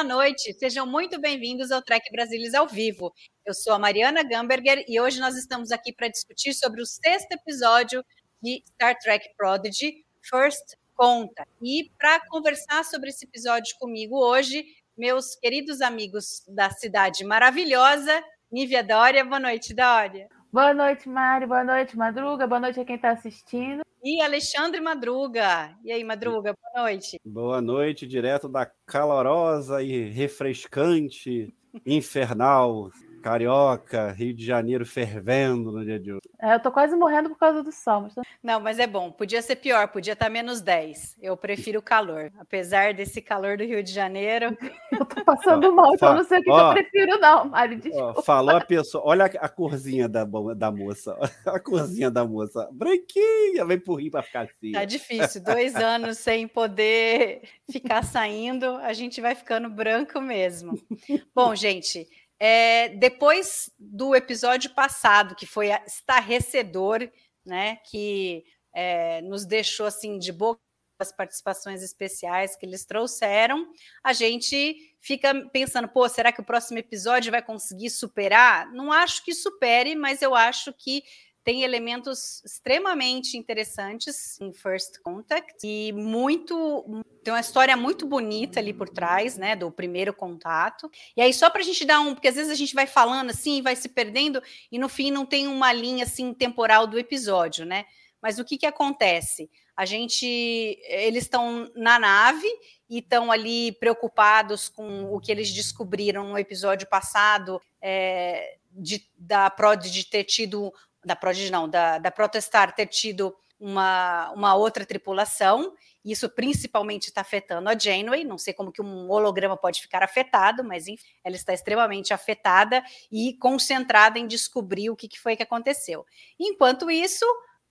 Boa noite, sejam muito bem-vindos ao Trek Brasilis ao vivo. Eu sou a Mariana Gamberger e hoje nós estamos aqui para discutir sobre o sexto episódio de Star Trek Prodigy, First Conta. E para conversar sobre esse episódio comigo hoje, meus queridos amigos da cidade maravilhosa, Nívia Dória. Boa noite, Dória. Boa noite, Mari. Boa noite, Madruga. Boa noite a quem está assistindo. E Alexandre Madruga. E aí, Madruga, boa noite. Boa noite, direto da calorosa e refrescante, infernal, carioca, Rio de Janeiro fervendo no dia de hoje. É, eu tô quase morrendo por causa do sol. Mas... tá- Não, mas é bom. Podia ser pior, podia estar menos 10. Eu prefiro o calor. Apesar desse calor do Rio de Janeiro. Eu tô passando mal, então não sei o que, ó. eu prefiro, não, Mari. Ó, falou a pessoa, olha a, a corzinha da, da moça, a corzinha da moça, branquinha, vem por rir para ficar assim. Tá difícil. Dois anos sem poder ficar saindo, a gente vai ficando branco mesmo. Bom, gente. É, depois do episódio passado, que foi estarrecedor, né? Que é, nos deixou assim de boca as participações especiais que eles trouxeram, a gente fica pensando, pô, será que o próximo episódio vai conseguir superar? Não acho que supere, mas eu acho que tem elementos extremamente interessantes em First Contact e muito tem uma história muito bonita ali por trás, né, do primeiro contato. E aí só para a gente dar um, porque às vezes a gente vai falando assim, vai se perdendo e no fim não tem uma linha assim temporal do episódio, né? Mas o que que acontece? A gente, eles estão na nave e estão ali preocupados com o que eles descobriram no episódio passado é, de, da Prodigy ter tido da Prodigy não, da, da Protestar ter tido uma, uma outra tripulação, isso principalmente está afetando a Janeway, não sei como que um holograma pode ficar afetado, mas enfim, ela está extremamente afetada e concentrada em descobrir o que, que foi que aconteceu. Enquanto isso,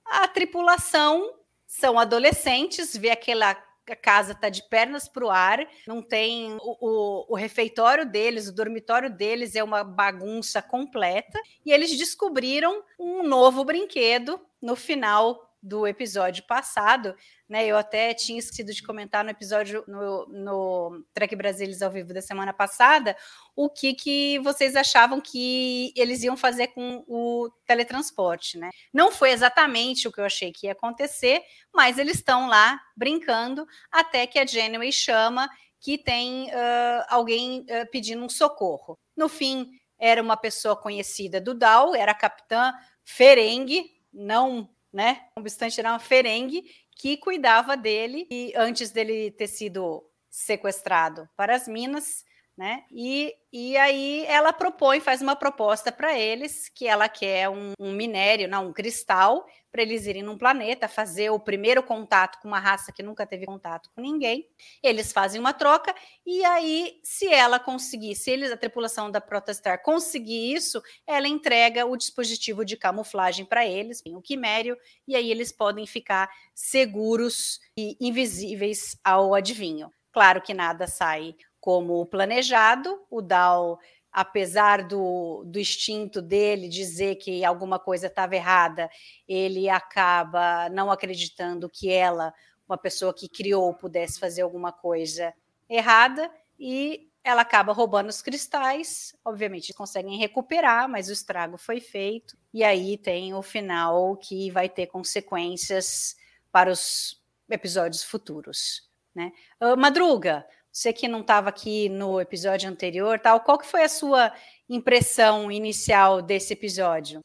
a tripulação são adolescentes, vê aquela a casa está de pernas para o ar, não tem o, o, o, refeitório deles, o dormitório deles é uma bagunça completa, e eles descobriram um novo brinquedo no final do episódio passado, né? Eu até tinha esquecido de comentar no episódio no, no Trek Brasilis ao vivo da semana passada o que, que vocês achavam que eles iam fazer com o teletransporte, né? Não foi exatamente o que eu achei que ia acontecer, mas eles estão lá brincando até que a Janeway chama que tem uh, alguém uh, pedindo um socorro. No fim, era uma pessoa conhecida do Dal, era a capitã Ferengue, não né? O obstante era uma Ferengue que cuidava dele e antes dele ter sido sequestrado para as minas, né? E, e aí ela propõe, faz uma proposta para eles que ela quer um, um minério, não, um cristal, para eles irem num planeta, fazer o primeiro contato com uma raça que nunca teve contato com ninguém. Eles fazem uma troca, e aí, se ela conseguir, se eles, a tripulação da Protestar conseguir isso, ela entrega o dispositivo de camuflagem para eles, o quimério, e aí eles podem ficar seguros e invisíveis ao adivinho. Claro que nada sai como planejado, o Dal, apesar do, do instinto dele dizer que alguma coisa estava errada, ele acaba não acreditando que ela, uma pessoa que criou, pudesse fazer alguma coisa errada e ela acaba roubando os cristais. Obviamente, conseguem recuperar, mas o estrago foi feito. E aí tem o final que vai ter consequências para os episódios futuros. Né? Uh, Madruga, você que não estava aqui no episódio anterior, tal, qual que foi a sua impressão inicial desse episódio?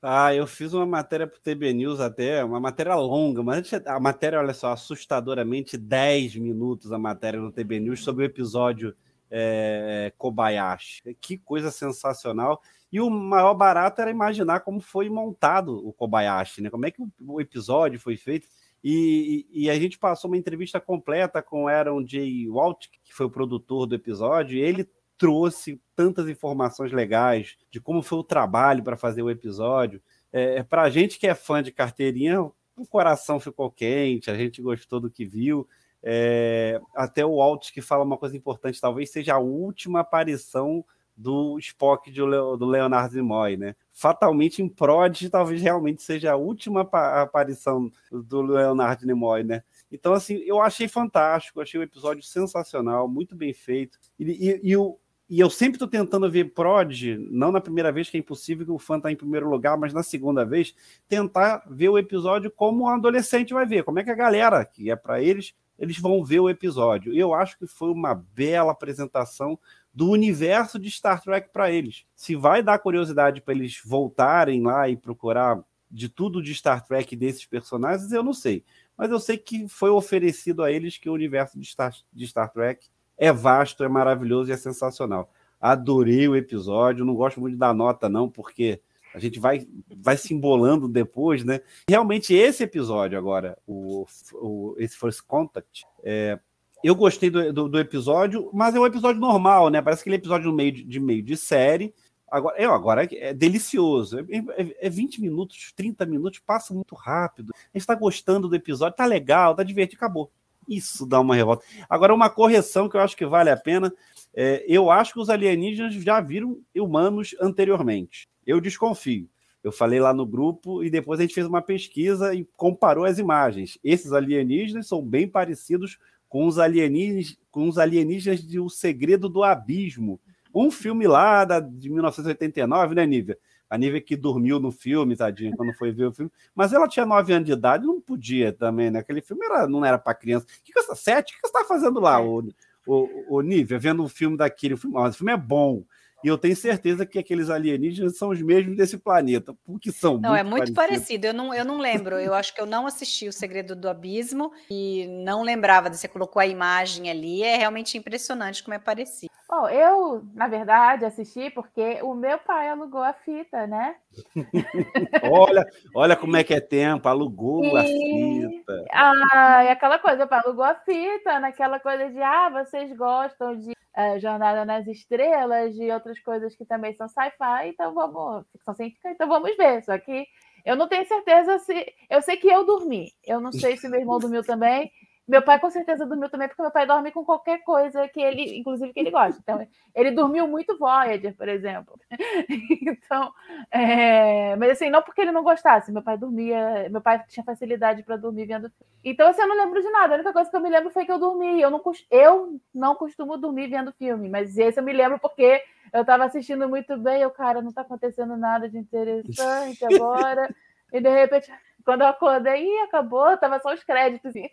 Ah, eu fiz uma matéria para o TB News até, uma matéria longa, mas a matéria, olha só, assustadoramente 10 minutos a matéria no TB News sobre o episódio é, Kobayashi. Que coisa sensacional. E o maior barato era imaginar como foi montado o Kobayashi, né? Como é que o episódio foi feito. E, e, a gente passou uma entrevista completa com Aaron J. Walt, que foi o produtor do episódio, ele trouxe tantas informações legais de como foi o trabalho para fazer o episódio. É, para a gente que é fã de carteirinha, o coração ficou quente, a gente gostou do que viu. É, até o Walt que fala uma coisa importante, talvez seja a última aparição do Spock do Leonardo Nimoy, né? Fatalmente em Prod, talvez realmente seja a última aparição do Leonardo Nimoy, né? Então, assim, eu achei fantástico, achei o episódio sensacional, muito bem feito. E, e, e, o, e eu sempre estou tentando ver Prod, não na primeira vez, que é impossível que o fã está em primeiro lugar, mas na segunda vez, tentar ver o episódio como um adolescente vai ver, como é que a galera, que é para eles, eles vão ver o episódio. Eu acho que foi uma bela apresentação do universo de Star Trek para eles. Se vai dar curiosidade para eles voltarem lá e procurar de tudo de Star Trek desses personagens, eu não sei. Mas eu sei que foi oferecido a eles que o universo de Star, de Star Trek é vasto, é maravilhoso e é sensacional. Adorei o episódio, não gosto muito da nota, não, porque a gente vai, vai se embolando depois, né? Realmente, esse episódio agora, o, o esse First Contact, é, eu gostei do, do, do, episódio, mas é um episódio normal, né? Parece aquele episódio no meio de, de meio de série. Agora, eu, agora é delicioso. É, é, é 20 minutos, 30 minutos, passa muito rápido. A gente está gostando do episódio, tá legal, tá divertido, acabou. Isso dá uma revolta. Agora, uma correção que eu acho que vale a pena. É, eu acho que os alienígenas já viram humanos anteriormente. Eu desconfio. Eu falei lá no grupo e depois a gente fez uma pesquisa e comparou as imagens. Esses alienígenas são bem parecidos com os alienígenas, com os alienígenas de O Segredo do Abismo. Um filme lá da, de 1989, né, Nívia? A Nívia que dormiu no filme, tadinha, quando foi ver o filme. Mas ela tinha nove anos de idade, não podia também, né? Aquele filme era, não era para criança. O que, que você, sete? O que você está fazendo lá, o, o, o Nívia, vendo um filme daquele? O filme, o filme é bom. E eu tenho certeza que aqueles alienígenas são os mesmos desse planeta, porque são Não, muito é muito parecidos. parecido. Eu não, eu não lembro. Eu acho que eu não assisti O Segredo do Abismo e não lembrava. Você colocou a imagem ali. É realmente impressionante como é parecido. Bom, eu, na verdade, assisti porque o meu pai alugou a fita, né? olha, olha como é que é tempo, alugou e... a fita. Ah, e aquela coisa, o pai alugou a fita, naquela coisa de ah, vocês gostam de é, Jornada nas Estrelas e outras coisas que também são sci-fi, então vamos, científica, então vamos ver. Só que eu não tenho certeza se. Eu sei que eu dormi. Eu não sei se meu irmão dormiu também. Meu pai com certeza dormiu também, porque meu pai dorme com qualquer coisa que ele, inclusive, que ele gosta. Então, ele dormiu muito Voyager, por exemplo. Então, é... mas assim, não porque ele não gostasse, meu pai dormia, meu pai tinha facilidade para dormir vendo. Então, assim, eu não lembro de nada. A única coisa que eu me lembro foi que eu dormi. Eu não, eu não costumo dormir vendo filme, mas esse eu me lembro porque eu estava assistindo muito bem. Eu, cara, não está acontecendo nada de interessante agora. e de repente, quando eu acordei, acabou, tava só os créditos. Assim.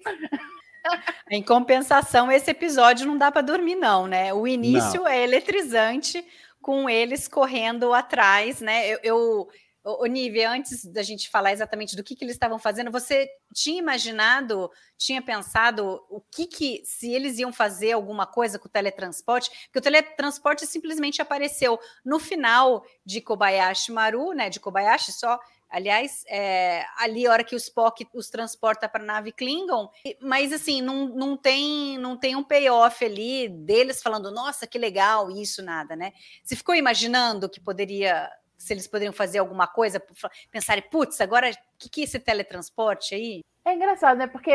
Em compensação, esse episódio não dá para dormir, não, né? O início não. é eletrizante, com eles correndo atrás, né? Eu, eu o Nive, antes da gente falar exatamente do que, que eles estavam fazendo, você tinha imaginado, tinha pensado o que, que se eles iam fazer alguma coisa com o teletransporte? Porque o teletransporte simplesmente apareceu no final de Kobayashi Maru, né? De Kobayashi só Aliás, é, ali a hora que o Spock os transporta para a nave Klingon, mas assim, não, não, tem, não tem um payoff ali deles falando, nossa, que legal, isso, nada, né? Você ficou imaginando que poderia, se eles poderiam fazer alguma coisa, pensar, putz, agora o que, que é esse teletransporte aí? É engraçado, né? Porque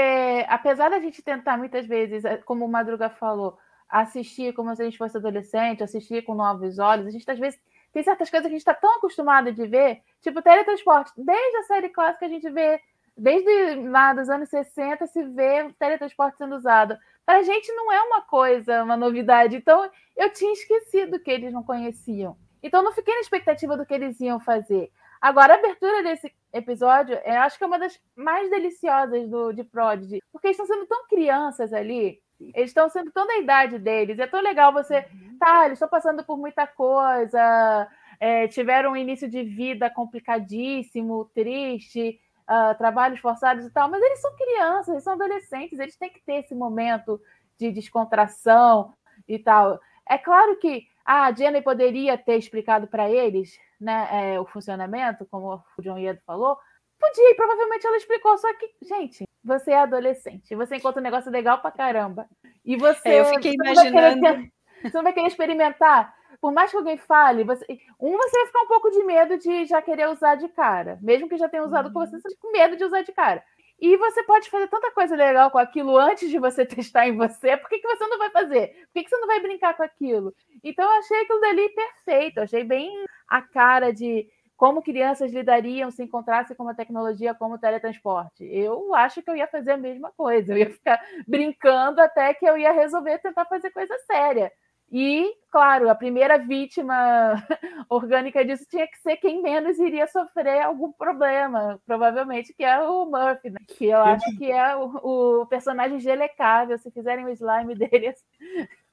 apesar da gente tentar muitas vezes, é, como o Madruga falou, assistir como se a gente fosse adolescente, assistir com novos olhos, a gente às vezes tem certas coisas que a gente está tão acostumado de ver, tipo teletransporte. Desde a série clássica a gente vê, desde lá dos anos 60 se vê o teletransporte sendo usado. Para a gente não é uma coisa, uma novidade. Então eu tinha esquecido que eles não conheciam. Então não fiquei na expectativa do que eles iam fazer. Agora, a abertura desse episódio, eu acho que é uma das mais deliciosas do, de Prodigy, porque eles estão sendo tão crianças ali, eles estão sendo tão da idade deles. É tão legal você. Uhum. Tá, eles estão passando por muita coisa, é, tiveram um início de vida complicadíssimo, triste, uh, trabalhos forçados e tal, mas eles são crianças, eles são adolescentes, eles têm que ter esse momento de descontração e tal. É claro que ah, a Jenny poderia ter explicado para eles né, é, o funcionamento, como o John Iedo falou. Podia, e provavelmente ela explicou, só que, gente, você é adolescente, você encontra um negócio legal pra caramba. E você. É, eu fiquei você imaginando. Não querer, você não vai querer experimentar. Por mais que alguém fale, você, um, você vai ficar um pouco de medo de já querer usar de cara. Mesmo que já tenha usado com você, você fica com medo de usar de cara. E você pode fazer tanta coisa legal com aquilo antes de você testar em você. Por que, que você não vai fazer? Por que, que você não vai brincar com aquilo? Então, eu achei aquilo dali perfeito. Eu achei bem a cara de como crianças lidariam se encontrassem com uma tecnologia como o teletransporte. Eu acho que eu ia fazer a mesma coisa. Eu ia ficar brincando até que eu ia resolver tentar fazer coisa séria. E, claro, a primeira vítima orgânica disso tinha que ser quem menos iria sofrer algum problema, provavelmente, que é o Murphy, né? que eu acho que é o, o personagem gelecável. Se fizerem o slime dele.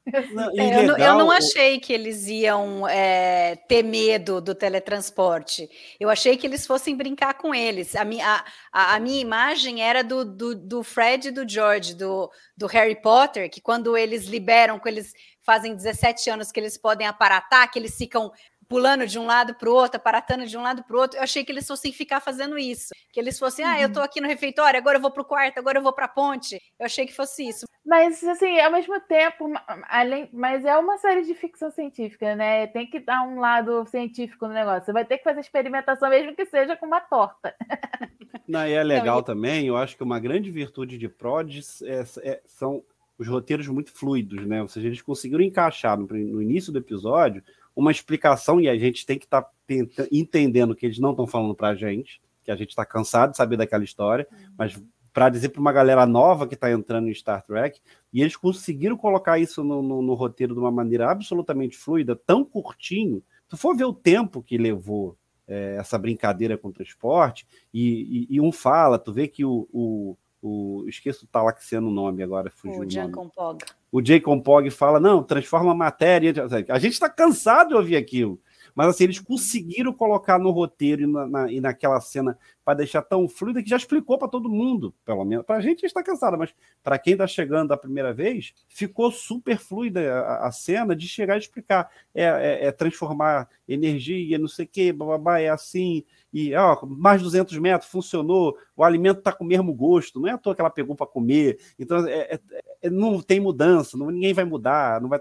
Não, é, eu, não, eu, não, achei que eles iam é, ter medo do teletransporte. Eu achei que eles fossem brincar com eles. A, minha, a, a minha imagem era do, do, do Fred e do George, do, do Harry Potter, que quando eles liberam, quando eles fazem 17 anos que eles podem aparatar, que eles ficam pulando de um lado para o outro, aparatando de um lado para o outro. Eu achei que eles fossem ficar fazendo isso. Que eles fossem, ah, eu estou aqui no refeitório, agora eu vou para o quarto, agora eu vou para a ponte. Eu achei que fosse isso. Mas, assim, ao mesmo tempo, além, mas é uma série de ficção científica, né? Tem que dar um lado científico no negócio. Você vai ter que fazer experimentação, mesmo que seja com uma torta. Não, e é legal Não, e... também, eu acho que uma grande virtude de Prods é, é, são os roteiros muito fluidos, né? Ou seja, eles conseguiram encaixar no, no início do episódio uma explicação e a gente tem que estar tá entendendo que eles não estão falando para a gente, que a gente está cansado de saber daquela história, uhum. mas para dizer para uma galera nova que está entrando em Star Trek, e eles conseguiram colocar isso no, no, no, roteiro de uma maneira absolutamente fluida, tão curtinho. Se for ver o tempo que levou é, essa brincadeira com o transporte, e, e, e, um fala, tu vê que o, o o esqueço o talaxiano nome agora, fugiu o, o Jacob Pog. O Jacob Pog fala, não, transforma a matéria. A gente está cansado de ouvir aquilo. Mas assim, eles conseguiram colocar no roteiro e, na, na e naquela cena para deixar tão fluida que já explicou para todo mundo, pelo menos. Para a gente está cansado, mas para quem está chegando a primeira vez, ficou super fluida a, a cena de chegar e explicar. É, é, é transformar energia, não sei o quê, babá, é assim, e ó, mais 200 metros funcionou, o alimento está com o mesmo gosto, não é à toa que ela pegou para comer, então é, é, é, não tem mudança, não, ninguém vai mudar, não vai,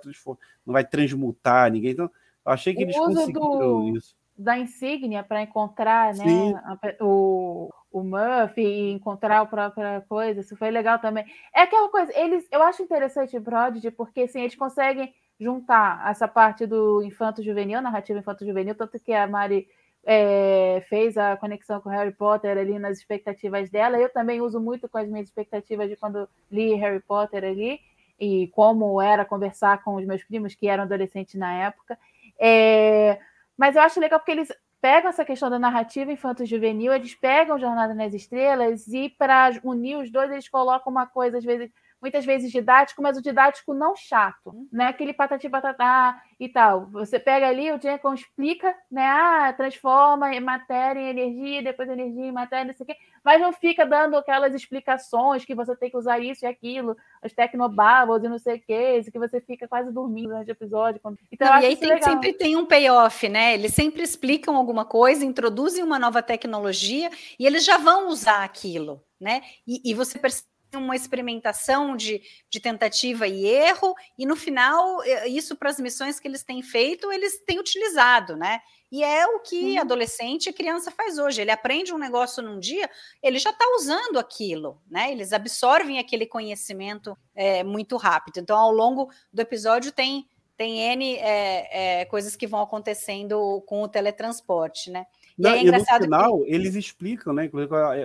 não vai transmutar ninguém. Então, achei que o eles conseguiram do, isso. Da insígnia para encontrar né, a, o, o Murphy e encontrar a própria coisa, isso foi legal também. É aquela coisa, eles, eu acho interessante o Prodigy, porque assim, eles conseguem juntar essa parte do infanto juvenil, narrativa infanto juvenil, tanto que a Mari é, fez a conexão com Harry Potter ali nas expectativas dela. Eu também uso muito com as minhas expectativas de quando li Harry Potter ali e como era conversar com os meus primos que eram adolescentes na época. É, mas eu acho legal porque eles pegam essa questão da narrativa infanto-juvenil, eles pegam Jornada nas Estrelas e para unir os dois eles colocam uma coisa às vezes muitas vezes didático, mas o didático não chato, não é aquele patati patatá e tal. Você pega ali, o Jenkins explica, né? Ah, transforma matéria em energia, depois energia em matéria, não sei o quê, mas não fica dando aquelas explicações que você tem que usar isso e aquilo, os tecnobubbles e não sei o quê, que você fica quase dormindo durante o episódio. Então, não, e aí tem, sempre tem um payoff, né? Eles sempre explicam alguma coisa, introduzem uma nova tecnologia e eles já vão usar aquilo, né? E, e você percebe uma experimentação de, de tentativa e erro, e no final, isso para as missões que eles têm feito, eles têm utilizado, né? E é o que uhum. adolescente e criança faz hoje. Ele aprende um negócio num dia, ele já está usando aquilo, né? Eles absorvem aquele conhecimento é, muito rápido. Então, ao longo do episódio, tem, tem N é, é, coisas que vão acontecendo com o teletransporte, né? E, Não, é e no final, que... eles explicam, né?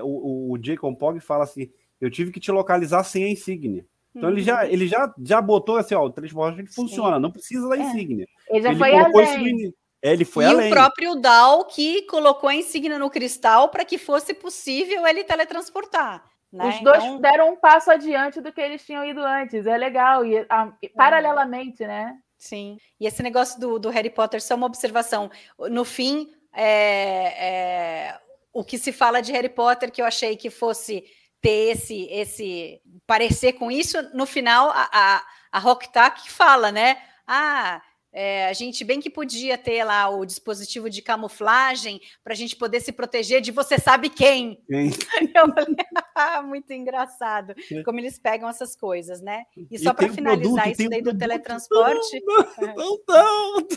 O, o, o Jacob Pog fala assim: eu tive que te localizar sem a insígnia. Então uhum. ele já ele já, já botou assim, ó, o transporte funciona, não precisa da é. insígnia. É. Ele já ele foi além. É, ele foi e além. o próprio Dal que colocou a insígnia no cristal para que fosse possível ele teletransportar. Né? Os dois então... deram um passo adiante do que eles tinham ido antes. É legal. E, a, e paralelamente, né? Sim. E esse negócio do, do Harry Potter, só uma observação. No fim, é, é, o que se fala de Harry Potter, que eu achei que fosse ter esse, esse parecer com isso, no final a, a, a Rocktack fala, né? Ah, é, a gente bem que podia ter lá o dispositivo de camuflagem para a gente poder se proteger de você sabe quem. Falei, ah, muito engraçado como eles pegam essas coisas, né? E só para finalizar produto, isso daí do teletransporte, Não, não.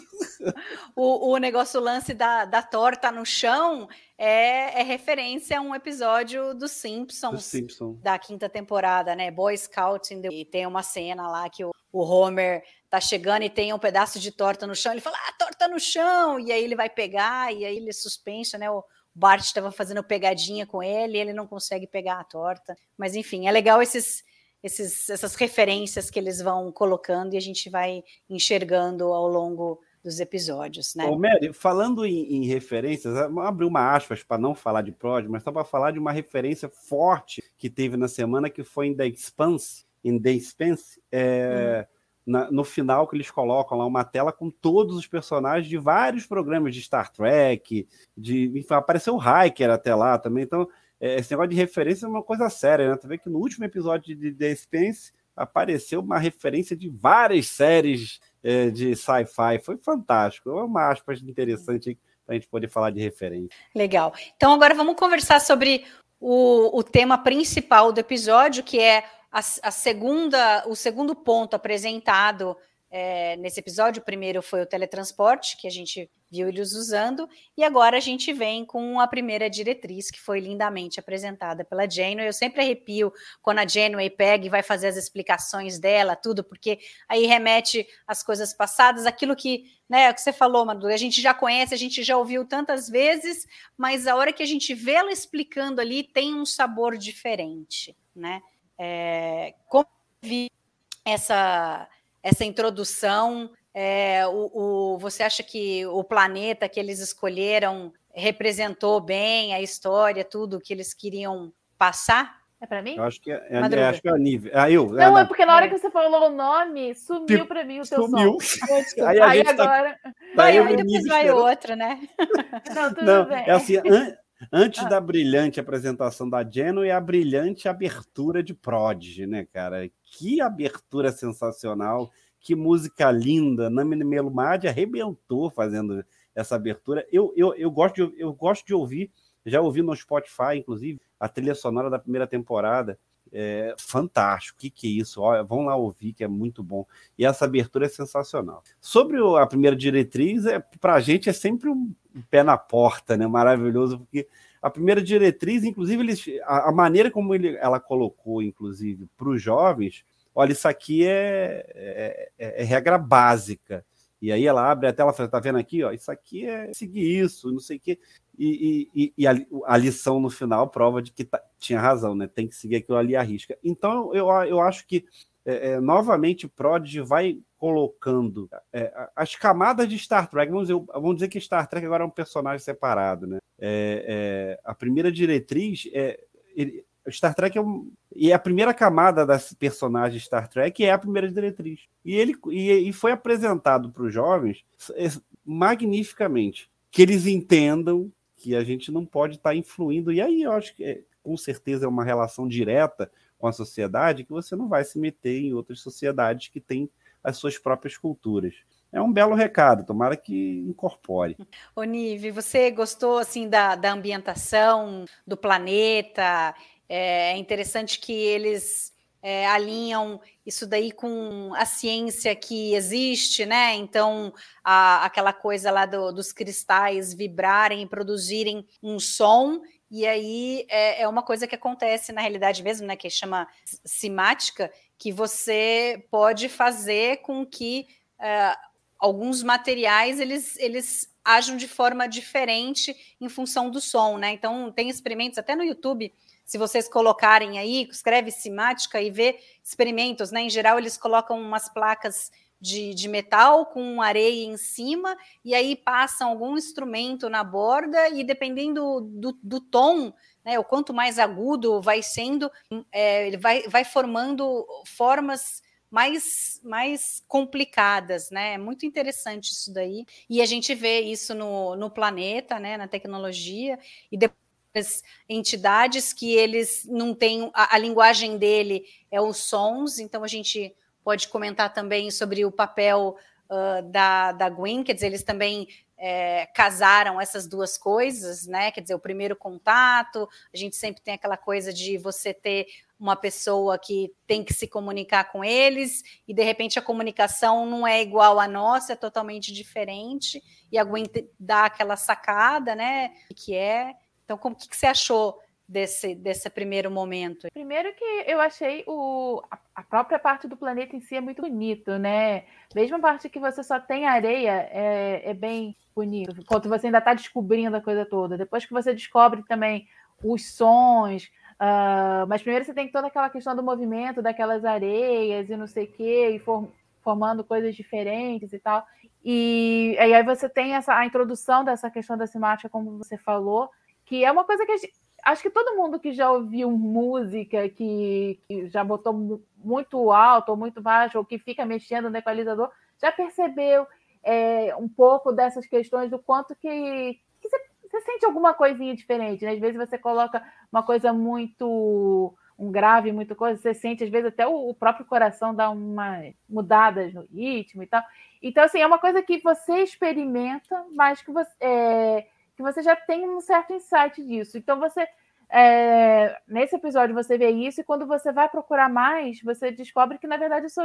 o, o negócio o lance da, da torta no chão é, é referência a um episódio dos Simpsons Simpsons. da quinta temporada, né? Boy Scouting. E tem uma cena lá que o, o Homer tá chegando e tem um pedaço de torta no chão. Ele fala, ah, torta no chão! E aí ele vai pegar, e aí ele suspensa, né? O Bart estava fazendo pegadinha com ele, e ele não consegue pegar a torta. Mas enfim, é legal esses, esses, essas referências que eles vão colocando e a gente vai enxergando ao longo dos episódios, né? Ô, Mary, falando em, em referências, vamos abrir uma aspas para não falar de Prod, mas só para falar de uma referência forte que teve na semana, que foi em The Expanse, em The Expanse, é, na- no final que eles colocam lá uma tela com todos os personagens de vários programas de Star Trek, de, enfim, apareceu o Hiker até lá também, então é, esse negócio de referência é uma coisa séria, né? Tu vê que no último episódio de The Expanse apareceu uma referência de várias séries é, de sci-fi. Foi fantástico. É uma aspas interessante para a gente poder falar de referência. Legal. Então agora vamos conversar sobre o, o tema principal do episódio, que é a, a segunda, o segundo ponto apresentado é, nesse episódio. O primeiro foi o teletransporte, que a gente viu eles usando, e agora a gente vem com a primeira diretriz, que foi lindamente apresentada pela Janeway. Eu sempre arrepio quando a Janeway pega e vai fazer as explicações dela, tudo, porque aí remete às coisas passadas, aquilo que, né, o que você falou, Madu, a gente já conhece, a gente já ouviu tantas vezes, mas a hora que a gente vê ela explicando ali, tem um sabor diferente, né? É, como vi essa, essa introdução, é, o, o- você acha que o planeta que eles escolheram representou bem a história, tudo que eles queriam passar? É pra mim? Eu acho que é, é, acho que é a Nive. Ah, eu? Não, ah, é porque na hora que você falou o nome, sumiu Tipo, pra mim o teu Sumiu. som. Aí Aí tá- agora. Vai eu um e e o depois vai outro, né? Não, tudo Não, bem. é assim, an- antes Ah. da brilhante apresentação da Geno e a brilhante abertura de Prodigy, né, cara? Que abertura sensacional, que música linda. Nami Melumad arrebentou fazendo essa abertura. Eu, eu, eu, gosto de, eu gosto de ouvir, já ouvi no Spotify, inclusive, a trilha sonora da primeira temporada. É fantástico, o que, que é isso? Olha, vão lá ouvir, que é muito bom. E essa abertura é sensacional. Sobre a primeira diretriz, é, para a gente é sempre um pé na porta, né? Maravilhoso, porque a primeira diretriz, inclusive, eles, a, a maneira como ele, ela colocou, inclusive, para os jovens, olha, isso aqui é, é, é- é regra básica. E aí ela abre a tela e fala, tá vendo aqui, ó, isso aqui é seguir isso, não sei o quê. E, e- e- a, a lição no final prova de que tá- tinha razão, né? Tem que seguir aquilo ali à risca. Então, eu, eu acho que, é, é, novamente, Prodigy vai colocando é, as camadas de Star Trek. Vamos dizer, vamos dizer que Star Trek agora é um personagem separado, né? É, é, a primeira diretriz é. ele- Star Trek é um. E a primeira camada das personagens Star Trek é a primeira diretriz. E ele e, e foi apresentado para os jovens é, magnificamente. Que eles entendam que a gente não pode estar influindo. E aí eu acho que é, com certeza é uma relação direta com a sociedade que você não vai se meter em outras sociedades que têm as suas próprias culturas. É um belo recado, tomara que incorpore. Ô, Nive, você gostou assim da, da ambientação do planeta? É interessante que eles é, alinham isso daí com a ciência que existe, né? Então, a- aquela coisa lá do- dos cristais vibrarem e produzirem um som, e aí é, é uma coisa que acontece na realidade mesmo, né? Que chama simática, que você pode fazer com que é, alguns materiais eles, eles ajam de forma diferente em função do som, né? Então tem experimentos até no YouTube. Se vocês colocarem aí, escreve simática e vê experimentos, né? Em geral, eles colocam umas placas de, de metal com areia em cima, e aí passam algum instrumento na borda, e dependendo do, do tom, né? O quanto mais agudo vai sendo, é, ele vai, vai formando formas mais, mais complicadas, né? É muito interessante isso daí. E a gente vê isso no, no planeta, né? Na tecnologia, e depois entidades que eles não têm a, a linguagem dele é os sons, então a gente pode comentar também sobre o papel uh, da, da Gwen, quer dizer, eles também é, casaram essas duas coisas, né? Quer dizer, o primeiro contato, a gente sempre tem aquela coisa de você ter uma pessoa que tem que se comunicar com eles, e de repente a comunicação não é igual à nossa, é totalmente diferente, e a Gwen dá aquela sacada, né? Que é. Então, como que, que você achou desse, desse primeiro momento? Primeiro que eu achei o, a própria parte do planeta em si é muito bonito, né? Mesmo a parte que você só tem areia é, é bem bonito, enquanto você ainda está descobrindo a coisa toda. Depois que você descobre também os sons, uh, mas primeiro você tem toda aquela questão do movimento daquelas areias e não sei o quê, e for, formando coisas diferentes e tal. E, e aí você tem essa, a introdução dessa questão da simática, como você falou, que é uma coisa que gente, acho que todo mundo que já ouviu música, que, que, já botou muito alto ou muito baixo, ou que fica mexendo no equalizador, já percebeu é, um pouco dessas questões do quanto que, que você, você, sente alguma coisinha diferente. Né? Às vezes você coloca uma coisa muito um grave, muito coisa, você sente, às vezes, até o, o próprio coração dá uma mudadas no ritmo e tal. Então, assim, é uma coisa que você experimenta, mas que você. É, que você já tem um certo insight disso. Então você é, nesse episódio você vê isso e quando você vai procurar mais, você descobre que na verdade isso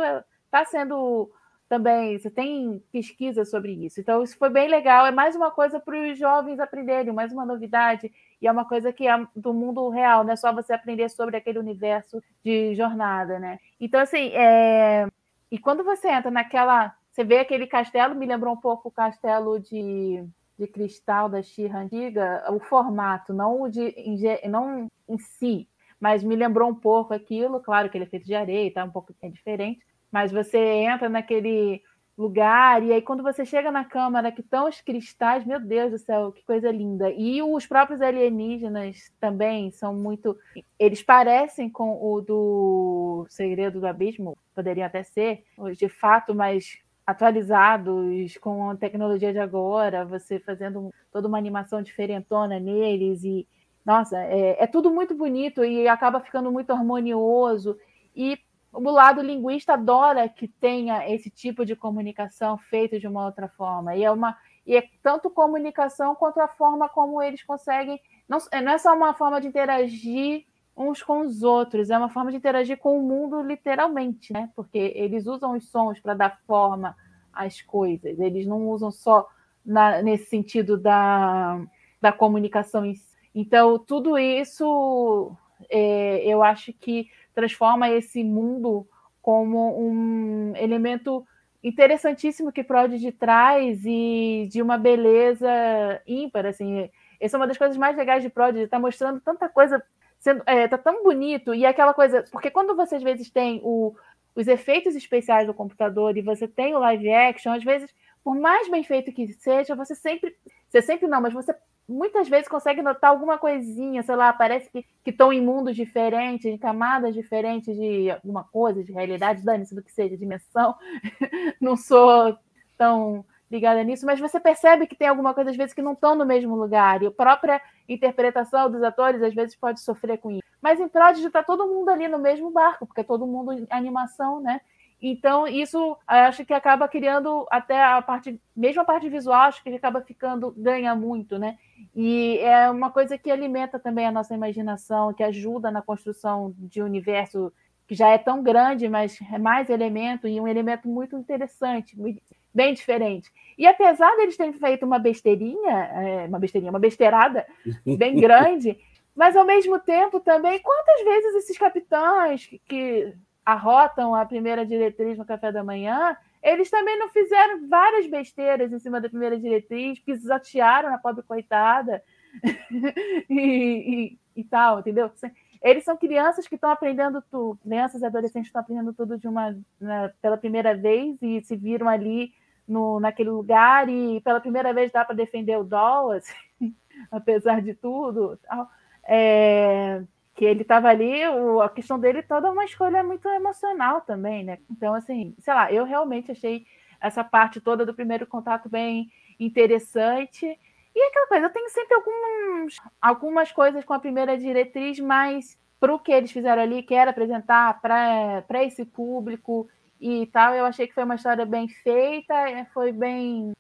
está sendo também você tem pesquisa sobre isso. Então isso foi bem legal. É mais uma coisa para os jovens aprenderem, mais uma novidade e é uma coisa que é do mundo real, não é só você aprender sobre aquele universo de jornada, né? Então assim, é... e quando você entra naquela, você vê aquele castelo, me lembrou um pouco o castelo de de cristal da Xirra antiga, o formato, não o de não em si, mas me lembrou um pouco aquilo, claro que ele é feito de areia, tá um pouco é diferente, mas você entra naquele lugar e aí quando você chega na câmara que estão os cristais, meu Deus do céu, que coisa linda. E os próprios alienígenas também são muito, eles parecem com o do Segredo do Abismo, poderiam até ser, de fato, mas atualizados com a tecnologia de agora, você fazendo toda uma animação diferentona neles e nossa, é, é, tudo muito bonito e acaba ficando muito harmonioso. E o lado linguista adora que tenha esse tipo de comunicação feito de uma outra forma. E é uma e é tanto comunicação quanto a forma como eles conseguem não, não é só uma forma de interagir uns com os outros, é uma forma de interagir com o mundo literalmente, né? Porque eles usam os sons para dar forma às coisas, eles não usam só na, nesse sentido da, da comunicação. Então, tudo isso é, eu acho que transforma esse mundo como um elemento interessantíssimo que Prodigy traz e de uma beleza ímpar, assim. Essa é uma das coisas mais legais de Prodigy, está mostrando tanta coisa sendo, é, tá tão bonito e aquela coisa, porque quando você às vezes tem o, os efeitos especiais do computador e você tem o live action, às vezes, por mais bem feito que seja, você sempre, você sempre não, mas você muitas vezes consegue notar alguma coisinha, sei lá, parece que estão em mundos diferentes, em camadas diferentes de alguma coisa, de realidade, dane-se do que seja, dimensão. não sou tão ligada nisso, mas você percebe que tem alguma coisa, às vezes, que não estão no mesmo lugar, e a própria interpretação dos atores, às vezes, pode sofrer com isso. Mas em Prodigy está todo mundo ali no mesmo barco, porque é todo mundo em animação, né? Então, isso acho que acaba criando até a parte, mesmo a parte visual, acho que acaba ficando, ganha muito, né? E é uma coisa que alimenta também a nossa imaginação, que ajuda na construção de universo que já é tão grande, mas é mais elemento e um elemento muito interessante, bem diferente. E apesar deles terem feito uma besteirinha, é, uma besteirinha, uma besteirada bem grande, mas ao mesmo tempo também, quantas vezes esses capitães que, que arrotam a primeira diretriz no café da manhã, eles também não fizeram várias besteiras em cima da primeira diretriz, pisotearam a pobre coitada e, e, e, tal, entendeu? Eles são crianças que estão aprendendo tudo, crianças e adolescentes estão aprendendo tudo de uma né, pela primeira vez e se viram ali no, naquele lugar e pela primeira vez dá para defender o Doll, assim, apesar de tudo. É, que ele estava ali, o, a questão dele toda é uma escolha muito emocional também, né? Então, assim, sei lá, eu realmente achei essa parte toda do primeiro contato bem interessante. E aquela coisa, eu tenho sempre alguns, algumas coisas com a primeira diretriz, mas para o que eles fizeram ali, que era apresentar para esse público e tal. Eu achei que foi uma história bem feita, é, foi bem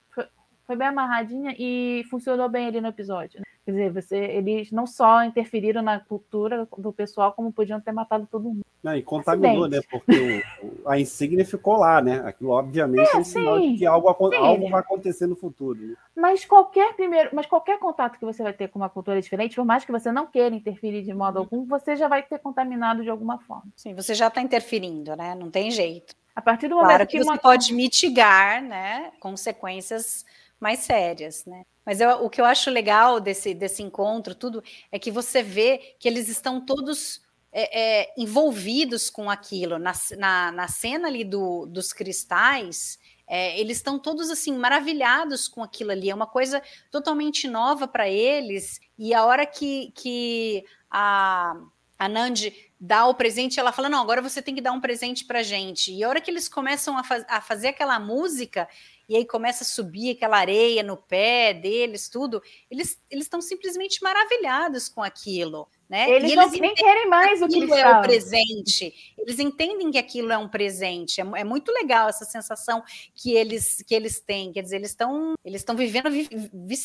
foi bem amarradinha e funcionou bem ali no episódio. Né? Quer dizer, você, eles não só interferiram na cultura do pessoal, como podiam ter matado todo mundo. Não, e contaminou, Acidente. né? Porque o, a insígnia ficou lá, né? Aquilo, obviamente, é, é um sinal de que algo, algo vai acontecer no futuro. Né? Mas qualquer primeiro, mas qualquer contato que você vai ter com uma cultura diferente, por mais que você não queira interferir de modo algum, você já vai ter contaminado de alguma forma. Sim, você já está interferindo, né? Não tem jeito. A partir do momento claro que, que você uma... pode mitigar, né? Consequências mais sérias, né? Mas eu, o que eu acho legal desse, desse encontro, tudo, é que você vê que eles estão todos é, é, envolvidos com aquilo. Na, na, na cena ali do, dos cristais, é, eles estão todos assim maravilhados com aquilo ali. É uma coisa totalmente nova para eles. E a hora que, que a, a Nandi dá o presente, ela fala: Não, agora você tem que dar um presente para gente. E a hora que eles começam a, faz, a fazer aquela música, e aí começa a subir aquela areia no pé deles, tudo, eles estão simplesmente maravilhados com aquilo. Né? Eles, não, nem querem mais o que é o presente. Eles entendem que aquilo é um presente. É, é, muito legal essa sensação que eles que eles têm. Quer dizer, eles estão eles estão vivendo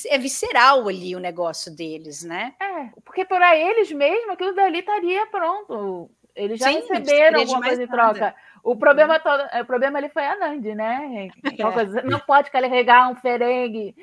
é visceral ali o negócio deles, né? É, porque para eles mesmo aquilo dali estaria pronto. Eles já Sim, receberam alguma coisa em troca. O problema todo, o problema ali foi a Nandi, né? É. Não pode carregar um ferengue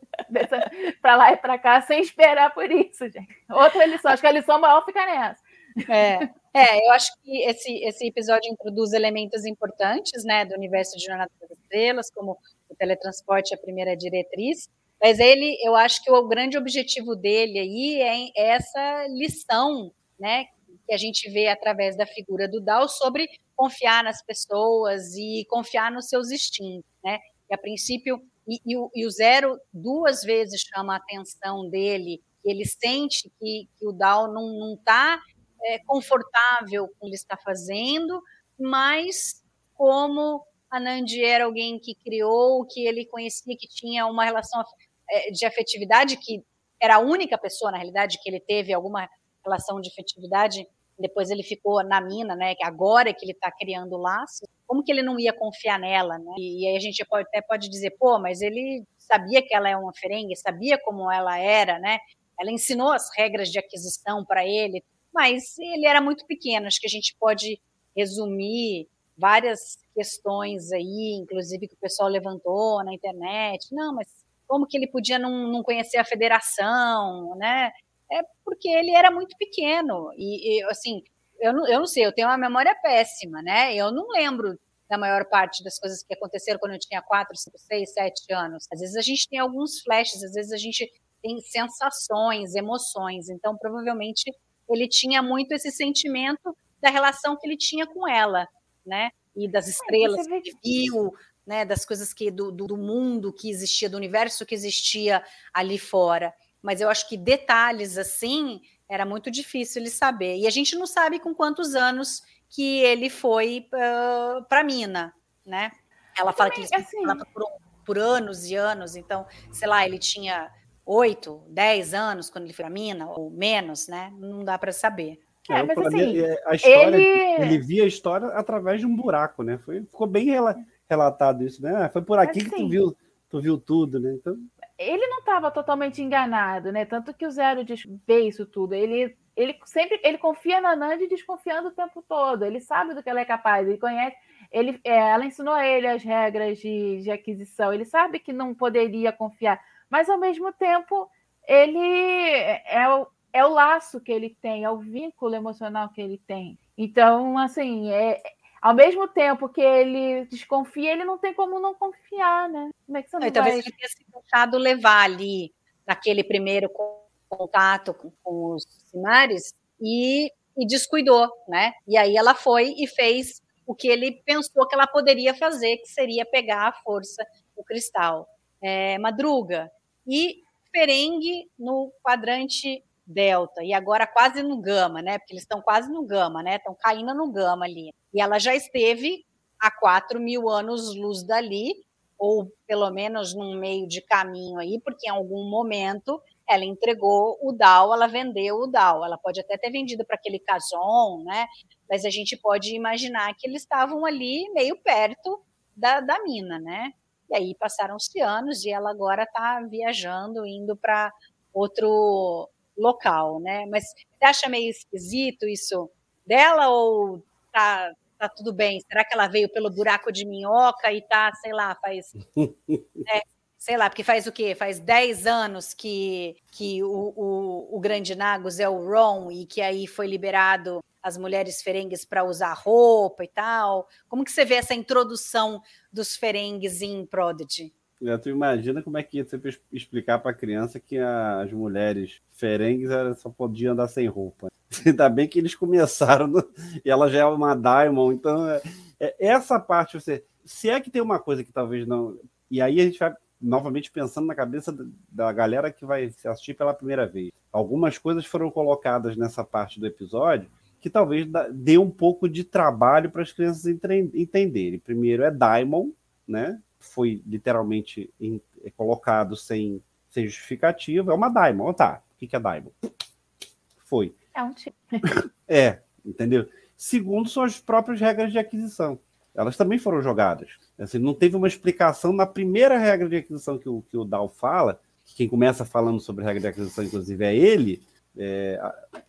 para lá e para cá sem esperar por isso, gente. Outra lição, acho que a lição maior fica nessa. É, é, eu acho que esse, esse episódio introduz elementos importantes, né, do universo de Jornada das Estrelas, como o teletransporte, a primeira diretriz, mas ele, eu acho que o grande objetivo dele aí é essa lição, né, que a gente vê através da figura do Dal sobre confiar nas pessoas e confiar nos seus instintos, né? E a princípio, e, e, o, e o, Zero duas vezes chama a atenção dele, ele sente que, que o Dal não está é, confortável com o que ele está fazendo, mas como a Nandi era alguém que criou, que ele conhecia, que tinha uma relação é, de afetividade, que era a única pessoa, na realidade, que ele teve alguma relação de afetividade depois ele ficou na mina, né? Agora é que ele está criando laços, como que ele não ia confiar nela, né? E, e, aí a gente pode, até pode dizer, pô, mas ele sabia que ela é uma ferengue, sabia como ela era, né? Ela ensinou as regras de aquisição para ele, mas ele era muito pequeno. Acho que a gente pode resumir várias questões aí, inclusive que o pessoal levantou na internet. Não, mas como que ele podia não, não conhecer a federação, né? É porque ele era muito pequeno. E, e assim, eu não, eu não sei, eu tenho uma memória péssima, né? Eu não lembro da maior parte das coisas que aconteceram quando eu tinha 4, 5, 6, 7 anos. Às vezes a gente tem alguns flashes, às vezes a gente tem sensações, emoções. Então, provavelmente, ele tinha muito esse sentimento da relação que ele tinha com ela, né? E das estrelas que ele viu, né? Das coisas que do, do mundo que existia, do universo que existia ali fora mas eu acho que detalhes assim era muito difícil ele saber. E a gente não sabe com quantos anos que ele foi uh, para Mina, né? Ela fala também, que ele assim... por, por, anos e anos, então, sei lá, ele tinha oito, dez anos quando ele foi para Mina, ou menos, né? Não dá para saber. É, mas assim, é, a história, ele... ele via a história através de um buraco, né? Foi, ficou bem relatado isso, né? Foi por aqui que tu viu, tu viu tudo, né? Então, ele não estava totalmente enganado, né? Tanto que o Zero vê isso tudo. Ele, ele sempre ele confia na Nandi desconfiando o tempo todo. Ele sabe do que ela é capaz, ele conhece. Ele, é, ela ensinou a ele as regras de, de aquisição. Ele sabe que não poderia confiar, mas ao mesmo tempo ele é o, é o laço que ele tem, é o vínculo emocional que ele tem. Então, assim, é, ao mesmo tempo que ele desconfia, ele não tem como não confiar, né? Como é que você não, não Talvez ele tenha se deixado levar ali naquele primeiro contato com, com os Simares e, e descuidou, né? E aí ela foi e fez o que ele pensou que ela poderia fazer, que seria pegar a força do cristal. É, madruga. E Ferengue no quadrante delta, e agora quase no gama, né? Porque eles estão quase no gama, né? Estão caindo no gama ali. E ela já esteve a 4 mil anos luz dali, ou pelo menos num meio de caminho aí, porque em algum momento ela entregou o DAO, ela vendeu o DAO. Ela pode até ter vendido para aquele Cason, né? mas a gente pode imaginar que eles estavam ali meio perto da, da mina, né? E aí passaram-se anos e ela agora está viajando, indo para outro local, né? Mas você acha meio esquisito isso dela ou tá, tá tudo bem? Será que ela veio pelo buraco de minhoca e tá, sei lá, faz. né, sei lá, porque faz o quê? Faz 10 anos que, que o, o, o Grande Nagos é o Ron e que aí foi liberado as mulheres ferengues para usar roupa e tal. Como que você vê essa introdução dos ferengues em Prodigy? Já tu imagina como é que ia ser explicar para a criança que as mulheres ferengues só podiam andar sem roupa. Ainda bem que eles começaram no... e ela já é uma Diamond, então é... É essa parte você, se é que tem uma coisa que talvez não, e aí a gente vai novamente pensando na cabeça da galera que vai assistir pela primeira vez. Algumas coisas foram colocadas nessa parte do episódio que talvez dê um pouco de trabalho para as crianças entenderem. Primeiro é Diamond, né? Foi literalmente em, é colocado sem, sem justificativa. É uma Diamond. Tá, o que é Diamond? Foi. É um tipo. é, entendeu? Segundo, são as próprias regras de aquisição. Elas também foram jogadas. Assim, não teve uma explicação na primeira regra de aquisição que o, que o Dal fala, que quem começa falando sobre regra de aquisição, inclusive, é ele. É,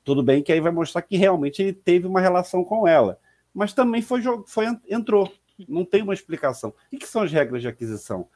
tudo bem que aí vai mostrar que realmente ele teve uma relação com ela. Mas também foi, foi entrou. Não tem uma explicação. O que, são as regras de aquisição?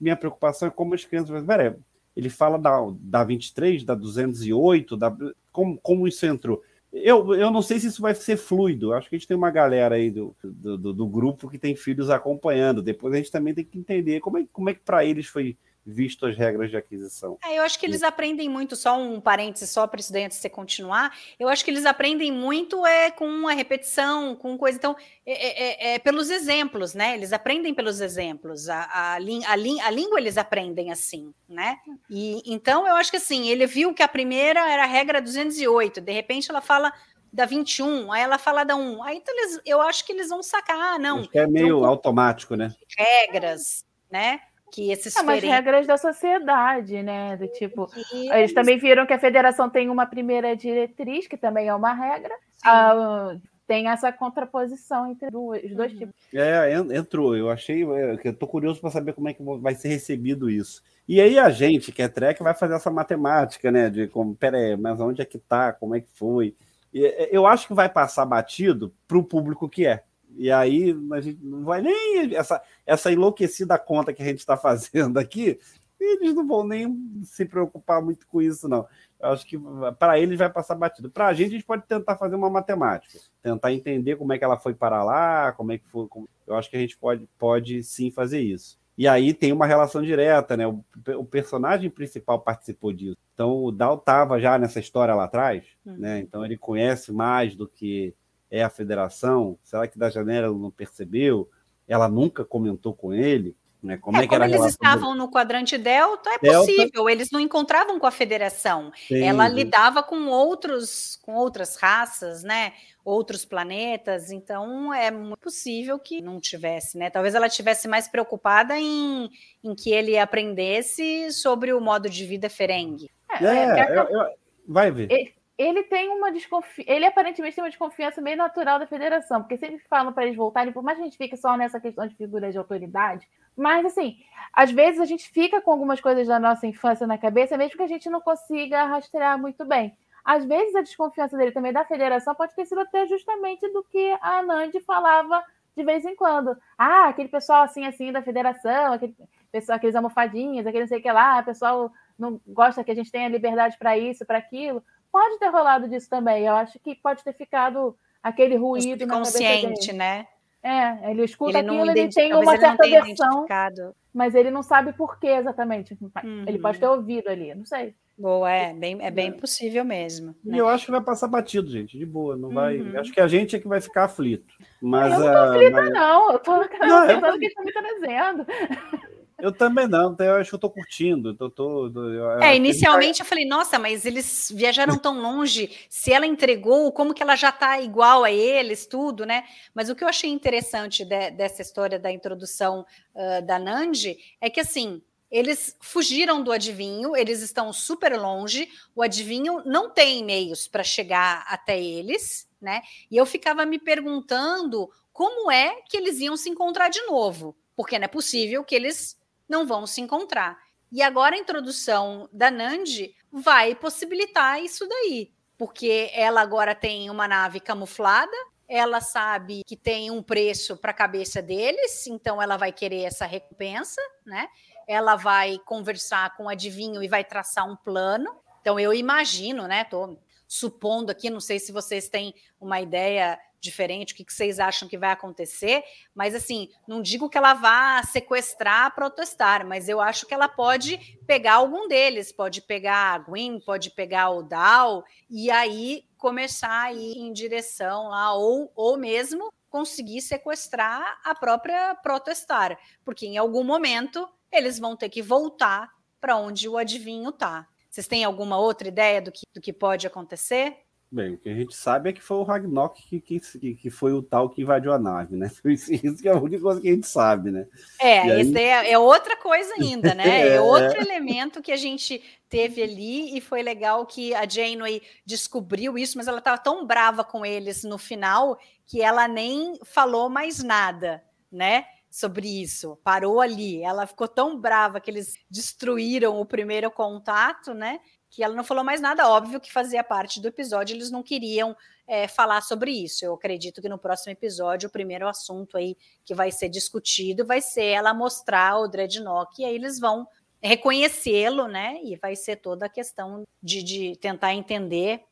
Minha preocupação é como as crianças. Peraí, ele fala da, da 23, da 208, da, como, como isso entrou. Eu, eu não sei se isso vai ser fluido. Acho que a gente tem uma galera aí do, do, do, grupo que tem filhos acompanhando. Depois a gente também tem que entender como é, como é que para eles foi visto as regras de aquisição. É, eu acho que eles aprendem muito, só um parênteses só para isso antes de você continuar, eu acho que eles aprendem muito é com a repetição, com coisa, então, é, é, é, é pelos exemplos, né? Eles aprendem pelos exemplos, a, a, a, a, língua eles aprendem assim, né? E, então, eu acho que assim, ele viu que a primeira era a regra 208, de repente ela fala da 21, aí ela fala da 1, aí então eles, eu acho que eles vão sacar, ah, não. Acho que é meio então, automático, né? Regras, né? Que esses é, mas regras da sociedade, né? Do tipo, eles também viram que a federação tem uma primeira diretriz, que também é uma regra. Ah, tem essa contraposição entre os dois uhum. tipos. É, entrou. Eu achei. É, eu tô curioso para saber como é que vai ser recebido isso. E aí a gente, que é track, vai fazer essa matemática, né? De como, peraí, mas onde é que tá? Como é que foi? E é, eu acho que vai passar batido para o público que é. E aí a gente não vai nem essa, essa enlouquecida conta que a gente está fazendo aqui, eles não vão nem se preocupar muito com isso, não. Eu acho que para eles vai passar batido. Para a gente, a gente pode tentar fazer uma matemática, tentar entender como é que ela foi para lá, como é que foi. Como... Eu acho que a gente pode, pode sim fazer isso. E aí tem uma relação direta, né? O, o personagem principal participou disso. Então o Dal estava já nessa história lá atrás, uhum. né? Então ele conhece mais do que é a federação? Será que da janela não percebeu? Ela nunca comentou com ele? Né? Como é, é que era eles estavam dele? no quadrante Delta, é Delta. possível. Eles não encontravam com a federação. Sim, Ela sim. lidava com outros, com outras raças, né? Outros planetas. Então é muito possível que não tivesse, né? Talvez ela tivesse mais preocupada em, em que ele aprendesse sobre o modo de vida ferengue. É, é, é eu, eu, vai ver ele tem uma desconfiança. Ele aparentemente tem uma desconfiança meio natural da federação, porque sempre falam para eles voltarem, por mais que a gente fique só nessa questão de figuras de autoridade, mas assim, às vezes a gente fica com algumas coisas da nossa infância na cabeça, mesmo que a gente não consiga rastrear muito bem. Às vezes a desconfiança dele também da federação pode ter sido até justamente do que a Anand falava de vez em quando. Ah, aquele pessoal assim, assim da federação, aquele pessoal, aqueles almofadinhos, aquele não sei o que lá, o pessoal não gosta que a gente tenha liberdade para isso, para aquilo pode ter rolado disso também. Eu acho que pode ter ficado aquele ruído na consciente, né? É, ele escuta ele aquilo, ele tem uma certa versão, mas ele não sabe por que exatamente. Uhum. Ele pode ter ouvido ali, não sei. Boa, é bem, é bem é. possível mesmo. Né? E eu acho que vai passar batido, gente, de boa. Não vai. Uhum. Acho que a gente é que vai ficar aflito. Mas, eu não tô ah, aflita, uh, mas... não. Eu tô não, pensando eu... que ele tá me trazendo. Eu também não, então eu acho que eu tô curtindo. Eu tô, eu, é, inicialmente eu falei, nossa, mas eles viajaram tão longe, se ela entregou, como que ela já tá igual a eles, tudo, né? Mas o que eu achei interessante de, dessa história da introdução uh, da Nandi é que assim. eles fugiram do adivinho, eles estão super longe, o adivinho não tem meios para chegar até eles, né? E eu ficava me perguntando como é que eles iam se encontrar de novo, porque não é possível que eles não vão se encontrar. E agora a introdução da Nandi vai possibilitar isso daí, porque ela agora tem uma nave camuflada, ela sabe que tem um preço para a cabeça deles, então ela vai querer essa recompensa, né? ela vai conversar com o adivinho e vai traçar um plano. Então, eu imagino, né? Estou supondo aqui, não sei se vocês têm uma ideia diferente, o que, vocês acham que vai acontecer, mas assim, não digo que ela vá sequestrar, protestar, mas eu acho que ela pode pegar algum deles, pode pegar a Gwen, pode pegar o Dal, e aí começar a ir em direção lá, ou, ou mesmo conseguir sequestrar a própria protestar, porque em algum momento eles vão ter que voltar para onde o adivinho está. Vocês têm alguma outra ideia do que, do que pode acontecer? Bem, o que a gente sabe é que foi o Ragnarok que, que, que foi o tal que invadiu a nave, né? Isso que é a única coisa que a gente sabe, né? É, aí... isso é, é, outra coisa ainda, né? É, é outro elemento que a gente teve ali e foi legal que a Janeway descobriu isso, mas ela estava tão brava com eles no final que ela nem falou mais nada, né? sobre isso, parou ali. Ela ficou tão brava que eles destruíram o primeiro contato, né? Que ela não falou mais nada, óbvio que fazia parte do episódio, eles não queriam é, falar sobre isso. Eu acredito que no próximo episódio, o primeiro assunto aí que vai ser discutido vai ser ela mostrar o Dreadnought, e aí eles vão reconhecê-lo, né? E vai ser toda a questão de, de tentar entender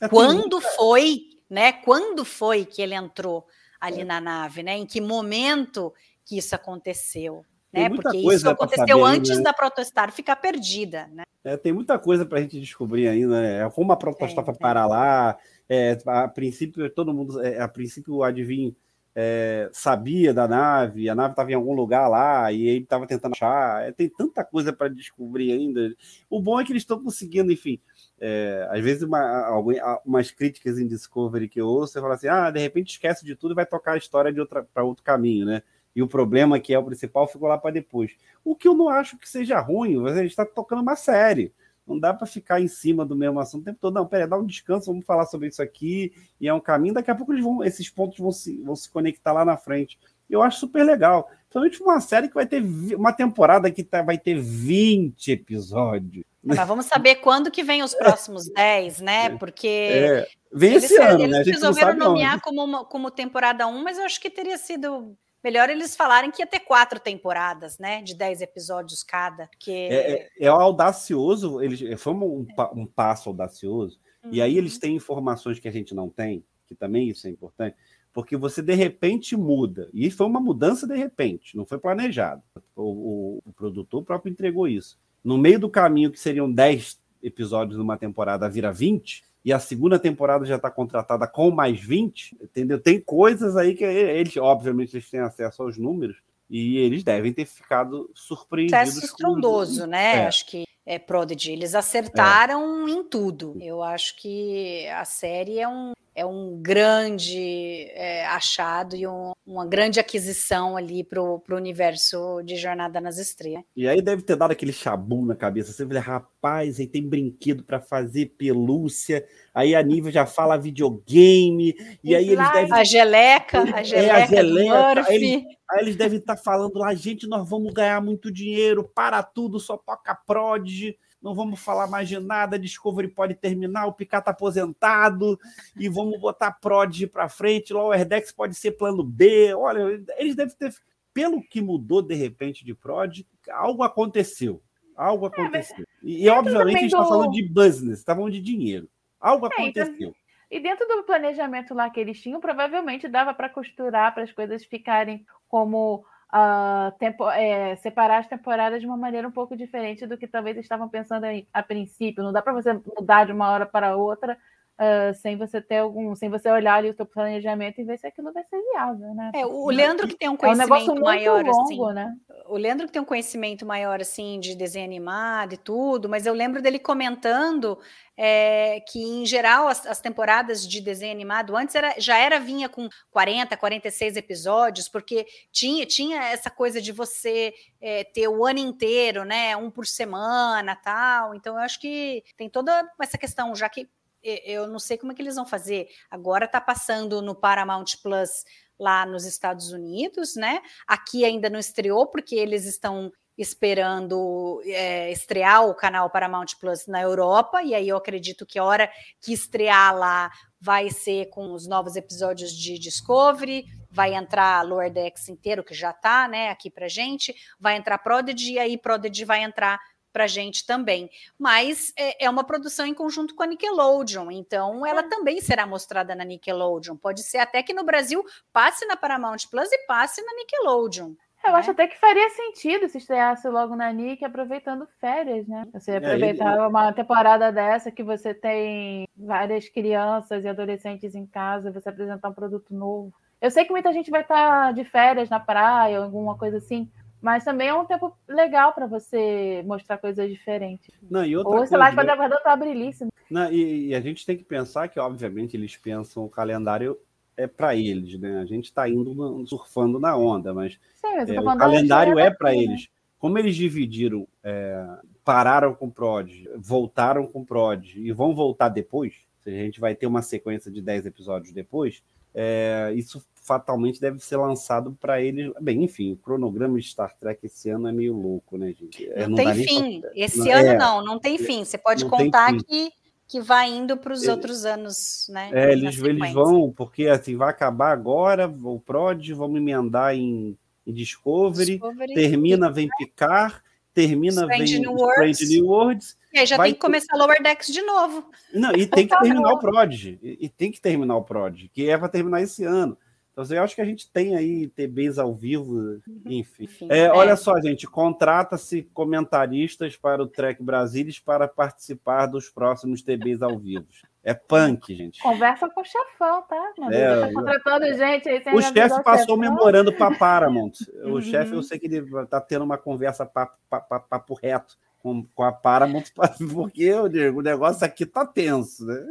é quando foi, né? Quando foi que ele entrou ali é. na nave, né? Em que momento que isso aconteceu. Né? Porque isso aconteceu antes né? da protestar ficar perdida. Né? É, tem muita coisa para a gente descobrir ainda. Né? Como a protestar foi parar lá. É, a princípio, todo mundo. É, a princípio, o adivinho é, sabia da nave, a nave estava em algum lugar lá e ele estava tentando achar. É, tem tanta coisa para descobrir ainda. O bom é que eles estão conseguindo, enfim. É, às vezes, uma, umas críticas em Discovery que eu ouço, você fala assim: ah, de repente esquece de tudo e vai tocar a história para outro caminho, né? E o problema que é o principal ficou lá para depois. O que eu não acho que seja ruim, a gente está tocando uma série. Não dá para ficar em cima do mesmo assunto o tempo todo. Não, peraí, dá um descanso, vamos falar sobre isso aqui, e é um caminho. Daqui a pouco eles vão, esses pontos vão se, vão se conectar lá na frente. Eu acho super legal. Principalmente uma série que vai ter uma temporada que tá, vai ter 20 episódios. Mas vamos saber quando que vem os próximos 10, né? É. Porque é, vem eles, esse ano, eles né? resolveram nomear como, uma, como temporada 1, mas eu acho que teria sido Melhor eles falarem que ia ter quatro temporadas, né? De dez episódios cada. Porque... É, é, é audacioso, eles, foi um, um passo audacioso, uhum. e aí eles uhum. têm informações que a gente não tem, que também isso é importante, porque você de repente muda. E foi uma mudança de repente, não foi planejado. O, o, o produtor próprio entregou isso. No meio do caminho, que seriam 10 episódios numa temporada, vira 20, e a segunda temporada já está contratada com mais 20, entendeu? Tem coisas aí que eles, obviamente, eles têm acesso aos números e eles devem ter ficado surpreendidos. Sucesso estrondoso, com... né? É. Acho que é Prodigy. Eles acertaram é. em tudo. Eu acho que a série é um, é um grande é, achado e um, uma grande aquisição ali para o universo de Jornada nas Estrelas. E aí deve ter dado aquele chabu na cabeça. Você vê, rapaz, aí tem brinquedo para fazer pelúcia. Aí a nível já fala videogame. E aí eles devem. A geleca, a geleca. É, a geleca. Aí eles, aí eles devem estar tá falando lá, gente, nós vamos ganhar muito dinheiro, para tudo, só toca Prodigy não vamos falar mais de nada, Discovery pode terminar, o Picard está aposentado, e vamos botar Prod para frente, Lower Decks pode ser plano B. Olha, eles devem ter. Pelo que mudou de repente de Prod, algo aconteceu. Algo é, aconteceu. E, e obviamente a gente está do... falando de business, está falando de dinheiro. Algo é, então, aconteceu. E dentro do planejamento lá que eles tinham, provavelmente dava para costurar para as coisas ficarem como uh, tempo, é, separar as temporadas de uma maneira um pouco diferente do que talvez estavam pensando a princípio. Não dá para você mudar de uma hora para outra uh, sem você ter algum, sem você olhar ali o seu planejamento e ver se aquilo vai ser viável, né? É, o Leandro que tem um conhecimento é um maior assim. longo, né? O Leandro que tem um conhecimento maior assim de desenho animado e tudo, mas eu lembro dele comentando é, que em geral as, as, temporadas de desenho animado antes era, já era vinha com 40, 46 episódios, porque tinha, tinha essa coisa de você é, ter o ano inteiro, né? Um por semana tal. Então eu acho que tem toda essa questão, já que eu não sei como é que eles vão fazer. Agora está passando no Paramount Plus lá nos Estados Unidos, né? Aqui ainda não estreou, porque eles estão esperando é, estrear o canal Paramount Plus na Europa, e aí eu acredito que a hora que estrear lá vai ser com os novos episódios de Discovery, vai entrar Lower Decks inteiro, que já está né, aqui pra gente, vai entrar Prodigy, e aí Prodigy vai entrar para a gente também. Mas é, é, uma produção em conjunto com a Nickelodeon, então ela é. também será mostrada na Nickelodeon. Pode ser até que no Brasil passe na Paramount Plus e passe na Nickelodeon. Eu né? acho até que faria sentido se estreasse logo na Nick, aproveitando férias, né? Você é, aproveitar é, uma temporada dessa que você tem várias crianças e adolescentes em casa, você apresentar um produto novo. Eu sei que muita gente vai estar de férias na praia ou alguma coisa assim, mas também é um tempo legal para você mostrar coisas diferentes. Não, e outra Ou, sei lá, pode né? aguardar tua brilhice. Não, e, e, a gente tem que pensar que, obviamente, eles pensam o calendário é para eles, né? A gente está indo surfando na onda, mas, Sim, mas é, o calendário é para eles. Como eles dividiram, é, pararam com o Prod, voltaram com o Prod e vão voltar depois, a gente vai ter uma sequência de 10 episódios depois, é, isso fatalmente deve ser lançado para eles. Bem, enfim, o cronograma de Star Trek esse ano é meio louco, né, gente? É, não, não, tem fim. Pra... Esse não, ano é, não, não tem fim. Você pode contar que, que vai indo para os outros anos, né? É, eles, eles vão, porque assim, vai acabar agora, o Prod, vamos emendar em, em Discovery, Discovery, termina, vem Picar, termina, Strange vem New Strange New Worlds. E aí já tem que começar Lower Decks de novo. Não, e tem que terminar o Prod. E, e, tem que terminar o Prod, que é para terminar esse ano. Então, eu acho que a gente tem aí TBs ao vivo, uhum. enfim. enfim é, é. Olha só, gente, contrata-se comentaristas para o Trek Brasilis para participar dos próximos TBs ao vivo. É punk, gente. Conversa com o chefão, tá? É, tá contratando gente aí. O chefe passou memorando para Paramount. O uhum. chefe, eu sei que ele está tendo uma conversa papo, papo, papo reto com, com a Paramount, porque eu digo, o negócio aqui tá tenso, né?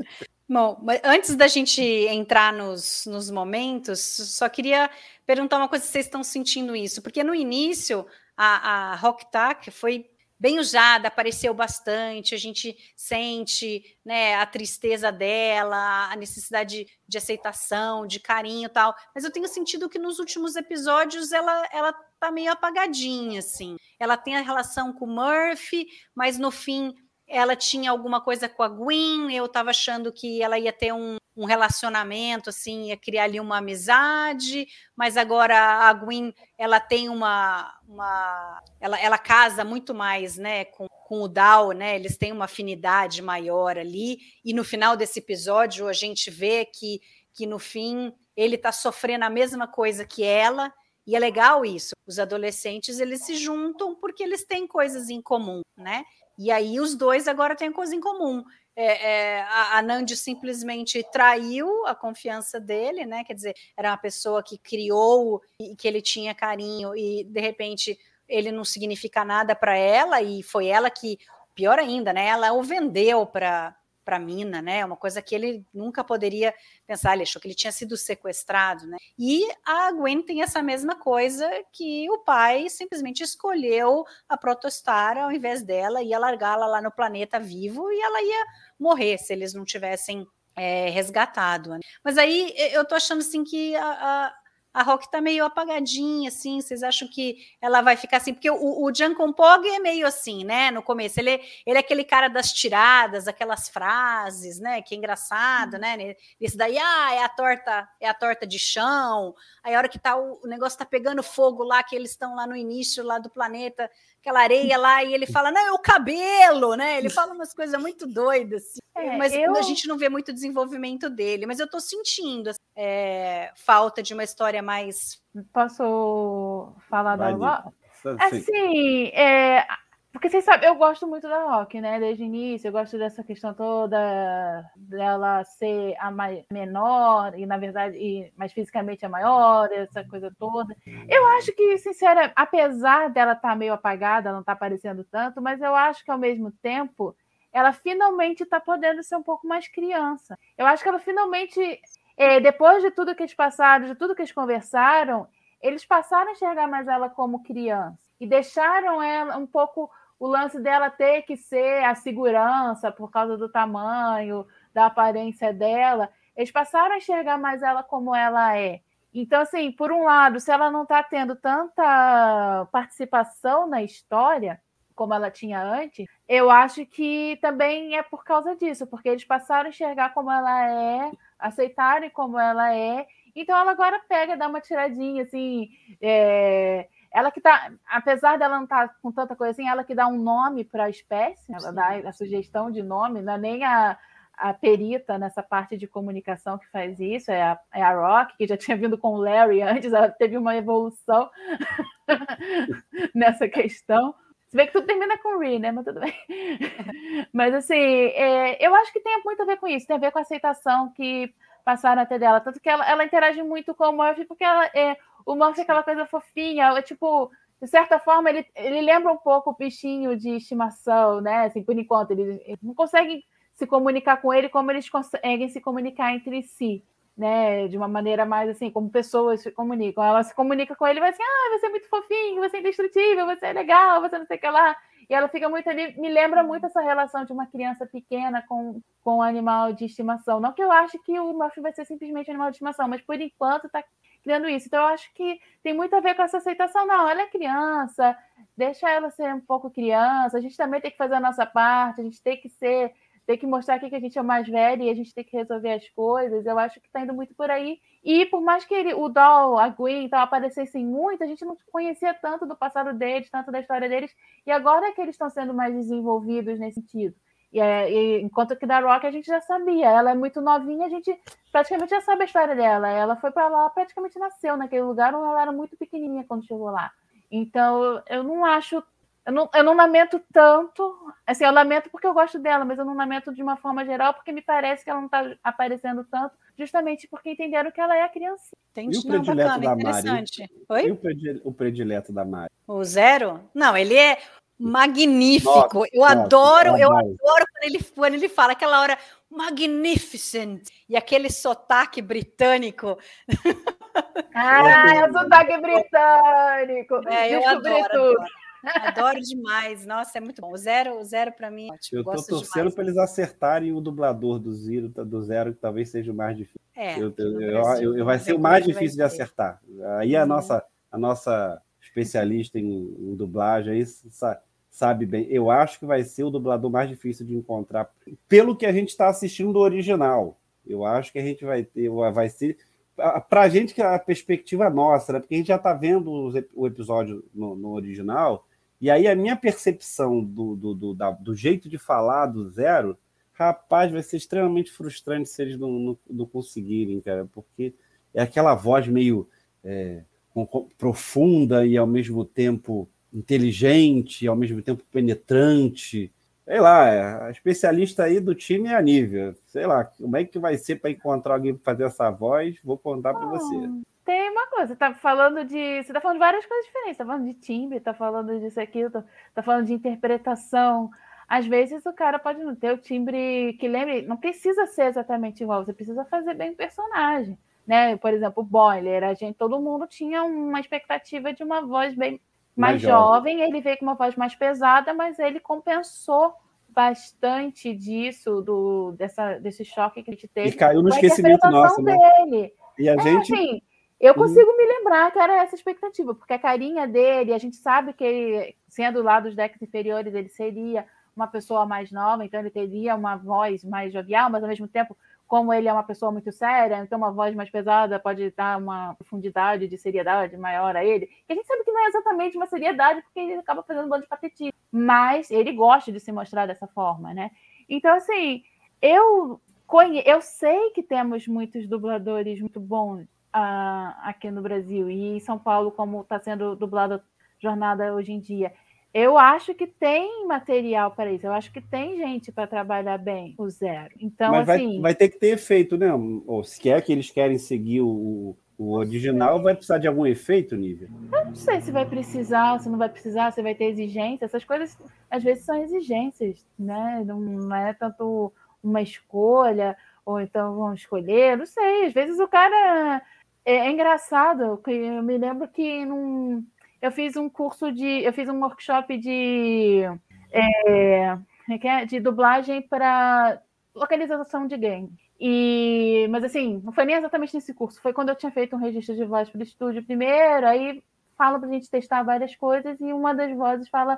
Bom, antes da gente entrar nos, nos momentos, só queria perguntar uma coisa se vocês estão sentindo isso, porque no início a, a Rock Tack foi bem usada, apareceu bastante, a gente sente né, a tristeza dela, a necessidade de aceitação, de carinho tal. Mas eu tenho sentido que nos últimos episódios ela, ela tá meio apagadinha, assim. Ela tem a relação com o Murphy, mas no fim ela tinha alguma coisa com a Gwen, eu estava achando que ela ia ter um, um, relacionamento, assim, ia criar ali uma amizade, mas agora a Gwen, ela tem uma... uma ela, ela casa muito mais, né, com, com o Dal, né, eles têm uma afinidade maior ali, e no final desse episódio a gente vê que, que no fim ele está sofrendo a mesma coisa que ela, e é legal isso. Os adolescentes eles se juntam porque eles têm coisas em comum, né? E aí os dois agora têm coisa em comum. É, é, a, a Nandi simplesmente traiu a confiança dele, né? Quer dizer, era uma pessoa que criou e que ele tinha carinho e de repente ele não significa nada para ela e foi ela que, pior ainda, né? Ela o vendeu para para mina, né? Uma coisa que ele nunca poderia pensar, ele achou que ele tinha sido sequestrado, né? E a Gwen tem essa mesma coisa que o pai simplesmente escolheu a Protostar ao invés dela, ia largá-la lá no planeta vivo e ela ia morrer se eles não tivessem é, resgatado. Né? Mas aí eu tô achando assim que a a Rock tá meio apagadinha, assim, vocês acham que ela vai ficar assim? Porque o, o Jan Compog é meio assim, né, no começo, ele, ele é aquele cara das tiradas, aquelas frases, né, que é engraçado, né, isso daí, ah, é a torta, é a torta de chão, aí a hora que tá o, o negócio tá pegando fogo lá, que eles estão lá no início lá do planeta, aquela areia lá, e ele fala, não, é o cabelo, né? Ele fala umas coisas muito doidas, assim, é, mas eu... a gente não vê muito desenvolvimento dele, mas eu tô sentindo assim, é, falta de uma história mais. Posso falar da Assim, é, Porque vocês sabem, eu gosto muito da Rock, né? Desde o início, eu gosto dessa questão toda dela ser a mais, menor, e na verdade, e, mas fisicamente é maior, essa coisa toda. Eu acho que, sincera, apesar dela estar tá meio apagada, não está aparecendo tanto, mas eu acho que ao mesmo tempo ela finalmente está podendo ser um pouco mais criança. Eu acho que ela finalmente, é, depois de tudo que eles passaram, de tudo que eles conversaram, eles passaram a enxergar mais ela como criança e deixaram ela um pouco o lance dela ter que ser a segurança por causa do tamanho, da aparência dela, eles passaram a enxergar mais ela como ela é. Então, assim, por um lado, se ela não está tendo tanta participação na história como ela tinha antes, eu acho que também é por causa disso, porque eles passaram a enxergar como ela é, aceitarem como ela é. Então, ela agora pega, dá uma tiradinha, assim, é, ela que tá, apesar dela não estar tá com tanta coisa assim, ela que dá um nome para a espécie, ela Sim. dá a sugestão de nome, não é nem a, a perita nessa parte de comunicação que faz isso, é a, é a Rock, que já tinha vindo com o Larry antes, ela teve uma evolução nessa questão. Se bem que tudo termina com Ree, né? Mas tudo bem. Mas assim, é, eu acho que tem muito a ver com isso, tem a ver com a aceitação que passaram até dela. Tanto que ela, ela interage muito com o Murphy, porque ela é o Murphy é aquela coisa fofinha, é tipo, de certa forma, ele, ele lembra um pouco o bichinho de estimação, né? Assim, por enquanto, eles, eles não conseguem se comunicar com ele como eles conseguem se comunicar entre si, né? De uma maneira mais assim, como pessoas se comunicam. Ela se comunica com ele e vai assim, ah, você é muito fofinho, você é indestrutível, você é legal, você não sei o que lá. E ela fica muito ali, me lembra muito essa relação de uma criança pequena com, com um animal de estimação. Não que eu ache que o Murphy vai ser simplesmente um animal de estimação, mas por enquanto está criando isso. Então, eu acho que tem muito a ver com essa aceitação. Não, ela é criança, deixa ela ser um pouco criança, a gente também tem que fazer a nossa parte, a gente tem que ser, tem que mostrar que a gente é mais velho e a gente tem que resolver as coisas. Eu acho que está indo muito por aí. E por mais que ele, o Doll, a Gwen, então, aparecessem muito, a gente não conhecia tanto do passado deles, tanto da história deles, e agora é que eles estão sendo mais desenvolvidos nesse sentido. E, é, e, enquanto que da Rock a gente já sabia, ela é muito novinha, a gente praticamente já sabe a história dela. Ela foi para lá, praticamente nasceu naquele lugar, onde ela era muito pequenininha quando chegou lá. Então eu não acho, eu não, eu não lamento tanto. Assim, eu lamento porque eu gosto dela, mas eu não lamento de uma forma geral porque me parece que ela não está aparecendo tanto, justamente porque entenderam que ela é a criança. Entendi. E o predileto bacana, da interessante. Mari? Oi? E o predileto da Mari? O zero? Não, ele é magnífico. Nossa, eu adoro, nossa, eu adoro quando ele, quando ele fala aquela hora magnificent e aquele sotaque britânico. Ah, é o sotaque britânico. É, eu adoro, adoro. adoro. demais. Nossa, é muito bom. O zero, o zero para mim. Ótimo. Eu tô torcendo para eles acertarem o dublador do Zero, do zero, que talvez seja o mais difícil. É, eu, eu, eu, eu vai ser o mais difícil de acertar. Aí a uhum. nossa, a nossa especialista em, em dublagem aí sabe, sabe bem. Eu acho que vai ser o dublador mais difícil de encontrar, pelo que a gente está assistindo do original. Eu acho que a gente vai ter, vai ser. Para a gente, que é a perspectiva nossa, né? porque a gente já está vendo o episódio no, no, original, e aí a minha percepção do, do, do, da, do, jeito de falar do zero, rapaz, vai ser extremamente frustrante se eles não, não, não conseguirem, cara, porque é aquela voz meio é, profunda e ao mesmo tempo inteligente, ao mesmo tempo penetrante. Sei lá, a especialista aí do time é a Nívia. Sei lá, como é que vai ser para encontrar alguém para fazer essa voz? Vou contar para você. Tem uma coisa, tá falando de. Você tá falando de várias coisas diferentes, tá falando de timbre, tá falando disso aqui, tá, tá falando de interpretação. Às vezes o cara pode não ter o timbre que lembre, não precisa ser exatamente igual, você precisa fazer bem o personagem. Né? Por exemplo, o Boiler, a gente, todo mundo tinha uma expectativa de uma voz bem mais, mais jovem. jovem, ele veio com uma voz mais pesada, mas ele compensou bastante disso, do, dessa, desse choque que a gente teve. E caiu no esquecimento nosso, né? dele. E a é, gente. Assim, eu consigo uhum. me lembrar que era essa expectativa, porque a carinha dele, a gente sabe que ele, sendo lá dos decks inferiores, ele seria uma pessoa mais nova, então ele teria uma voz mais jovial, mas ao mesmo tempo como ele é uma pessoa muito séria, então uma voz mais pesada pode dar uma profundidade de seriedade maior a ele. E a gente sabe que não é exatamente uma seriedade, porque ele acaba fazendo um bando de patetismo. Mas ele gosta de se mostrar dessa forma, né? Então, assim, eu, conhe... eu sei que temos muitos dubladores muito bons uh, aqui no Brasil e em São Paulo, como está sendo dublado jornada hoje em dia. Eu acho que tem material para isso. Eu acho que tem gente para trabalhar bem o zero. Então, Mas assim. vai, vai ter que ter efeito, né? Ou se quer que eles querem seguir o, o original, vai precisar de algum efeito, Nívia? Eu não sei se vai precisar, se não vai precisar, se vai ter exigência. Essas coisas, às vezes, são exigências, né? Não, é tanto uma escolha, ou então vão escolher, não sei. Às vezes o cara. É, é engraçado, que eu me lembro que num, eu fiz um curso de. Eu fiz um workshop de. É, é é? de dublagem para localização de game. E, mas assim, não foi nem exatamente nesse curso, foi quando eu tinha feito um registro de voz para o estúdio primeiro, aí fala para a gente testar várias coisas e uma das vozes fala,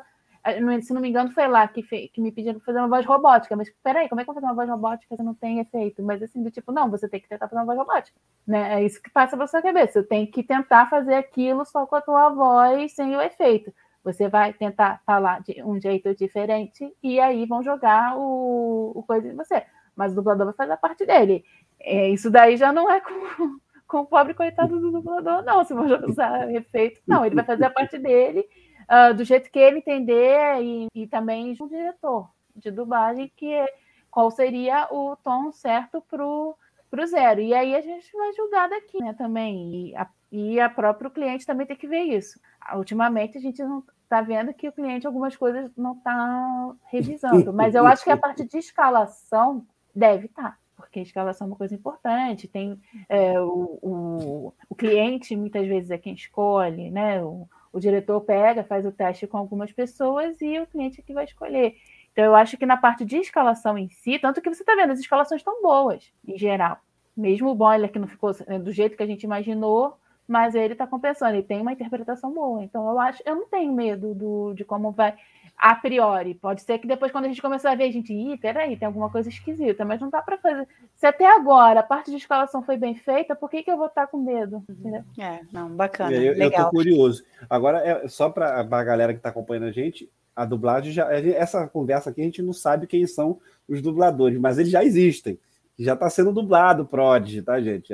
se não me engano, foi lá que, fe, que me pediram fazer uma voz robótica, mas peraí, como é que eu vou fazer uma voz robótica se não tem efeito? Mas assim, do tipo, não, você tem que tentar fazer uma voz robótica, né? É isso que passa pela sua cabeça, você tem que tentar fazer aquilo só com a tua voz sem o efeito. Você vai tentar falar de um jeito diferente e aí vão jogar o, o coisa em você mas o dublador vai fazer a parte dele. É, isso daí já não é com, com o pobre coitado do dublador, não. Se for usar efeito, não, ele vai fazer a parte dele uh, do jeito que ele entender e, e também o diretor de dublagem, que é, qual seria o tom certo pro pro zero. E aí a gente vai julgar daqui, né, também. E a, e a próprio cliente também tem que ver isso. Ultimamente a gente não está vendo que o cliente algumas coisas não está revisando, mas eu acho que a parte de escalação Deve estar, tá, porque a escalação é uma coisa importante. Tem é, o, o, o, cliente, muitas vezes, é quem escolhe, né? O, o diretor pega, faz o teste com algumas pessoas e o cliente é que vai escolher. Então, eu acho que na parte de escalação em si, tanto que você está vendo, as escalações estão boas, em geral. Mesmo o boiler que não ficou né, do jeito que a gente imaginou, mas ele está compensando, ele tem uma interpretação boa. Então, eu acho, eu não tenho medo do, de como vai a priori. Pode ser que depois, quando a gente começar a ver, a gente, ih, peraí, tem alguma coisa esquisita, mas não dá para fazer. Se até agora a parte de escalação foi bem feita, por que, que eu vou estar com medo? Entendeu? É, não, bacana. Eu, legal. eu tô curioso. Agora, é, só para a galera que está acompanhando a gente, a dublagem já. Essa conversa aqui a gente não sabe quem são os dubladores, mas eles já existem. Já está sendo dublado Prodigy, tá, gente?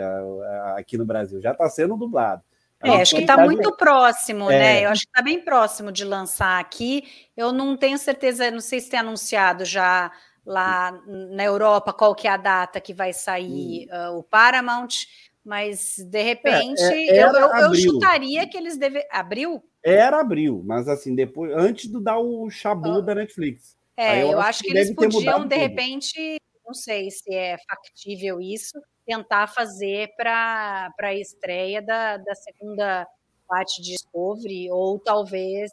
Aqui no Brasil. Já está sendo dublado. É, acho que está muito próximo, é. né? Eu acho que está bem próximo de lançar aqui. Eu não tenho certeza, não sei se tem anunciado já lá na Europa qual que é a data que vai sair hum. uh, o Paramount, mas de repente é, é, eu, eu, eu, chutaria que eles devem. Abril? Era abril, mas assim, depois, antes de dar o chabu oh. da Netflix. É, eu, eu, acho que, que eles podiam, de repente, não sei se é factível isso, tentar fazer para a estreia da, da segunda parte de Discovery, ou talvez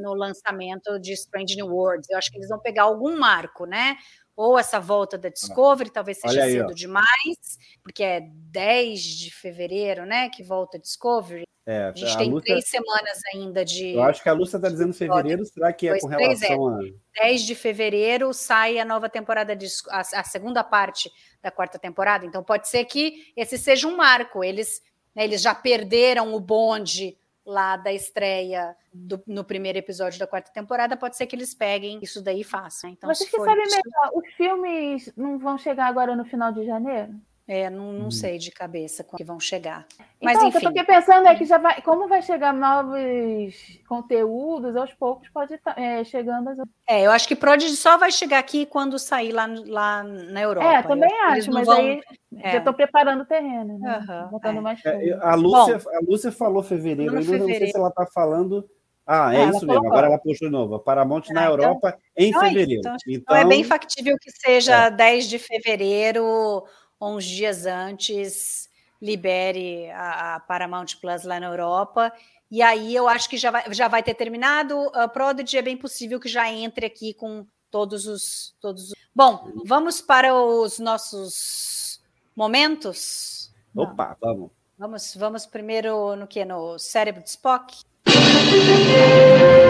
no lançamento de Strange New Worlds. Eu acho que eles vão pegar algum marco, né? Ou essa volta da Discovery, talvez seja aí, cedo ó. demais, porque é 10 de fevereiro, né? Que volta a Discovery. É, a gente a tem Lúcia, três semanas ainda de. Eu acho que a Lúcia está dizendo fevereiro, será que é com relação é. a. 10 de fevereiro sai a nova temporada, de, a, a, segunda parte da quarta temporada. Então pode ser que esse seja um marco. Eles, né, eles já perderam o bonde lá da estreia do, no primeiro episódio da quarta temporada. Pode ser que eles peguem isso daí e façam. Então, Vocês que sabem melhor, os filmes não vão chegar agora no final de janeiro? É, não, não hum. sei de cabeça quando vão chegar. Mas então, enfim. O que eu tô pensando é que já vai, como vai chegar novos conteúdos, aos poucos pode estar tá, é, chegando. As... É, eu acho que Prodigy só vai chegar aqui quando sair lá, lá na Europa. É, também acho, mas vão... aí é. já estou preparando o terreno, né? Uhum, Botando é. mais é, a, Lúcia, Bom, a Lúcia falou fevereiro, eu não sei se ela está falando. Ah, é, isso mesmo. Agora ela postou de novo. Paramount ah, na então, Europa em então fevereiro. Então, então, é bem factível que seja 10 de fevereiro uns dias antes libere a, a, Paramount Plus lá na Europa. E aí eu acho que já vai, já vai ter terminado. A Prodigy é bem possível que já entre aqui com todos os. Todos os... Bom, vamos para os nossos momentos. Opa, vamos. Vamos, vamos primeiro no que? No cérebro de Spock?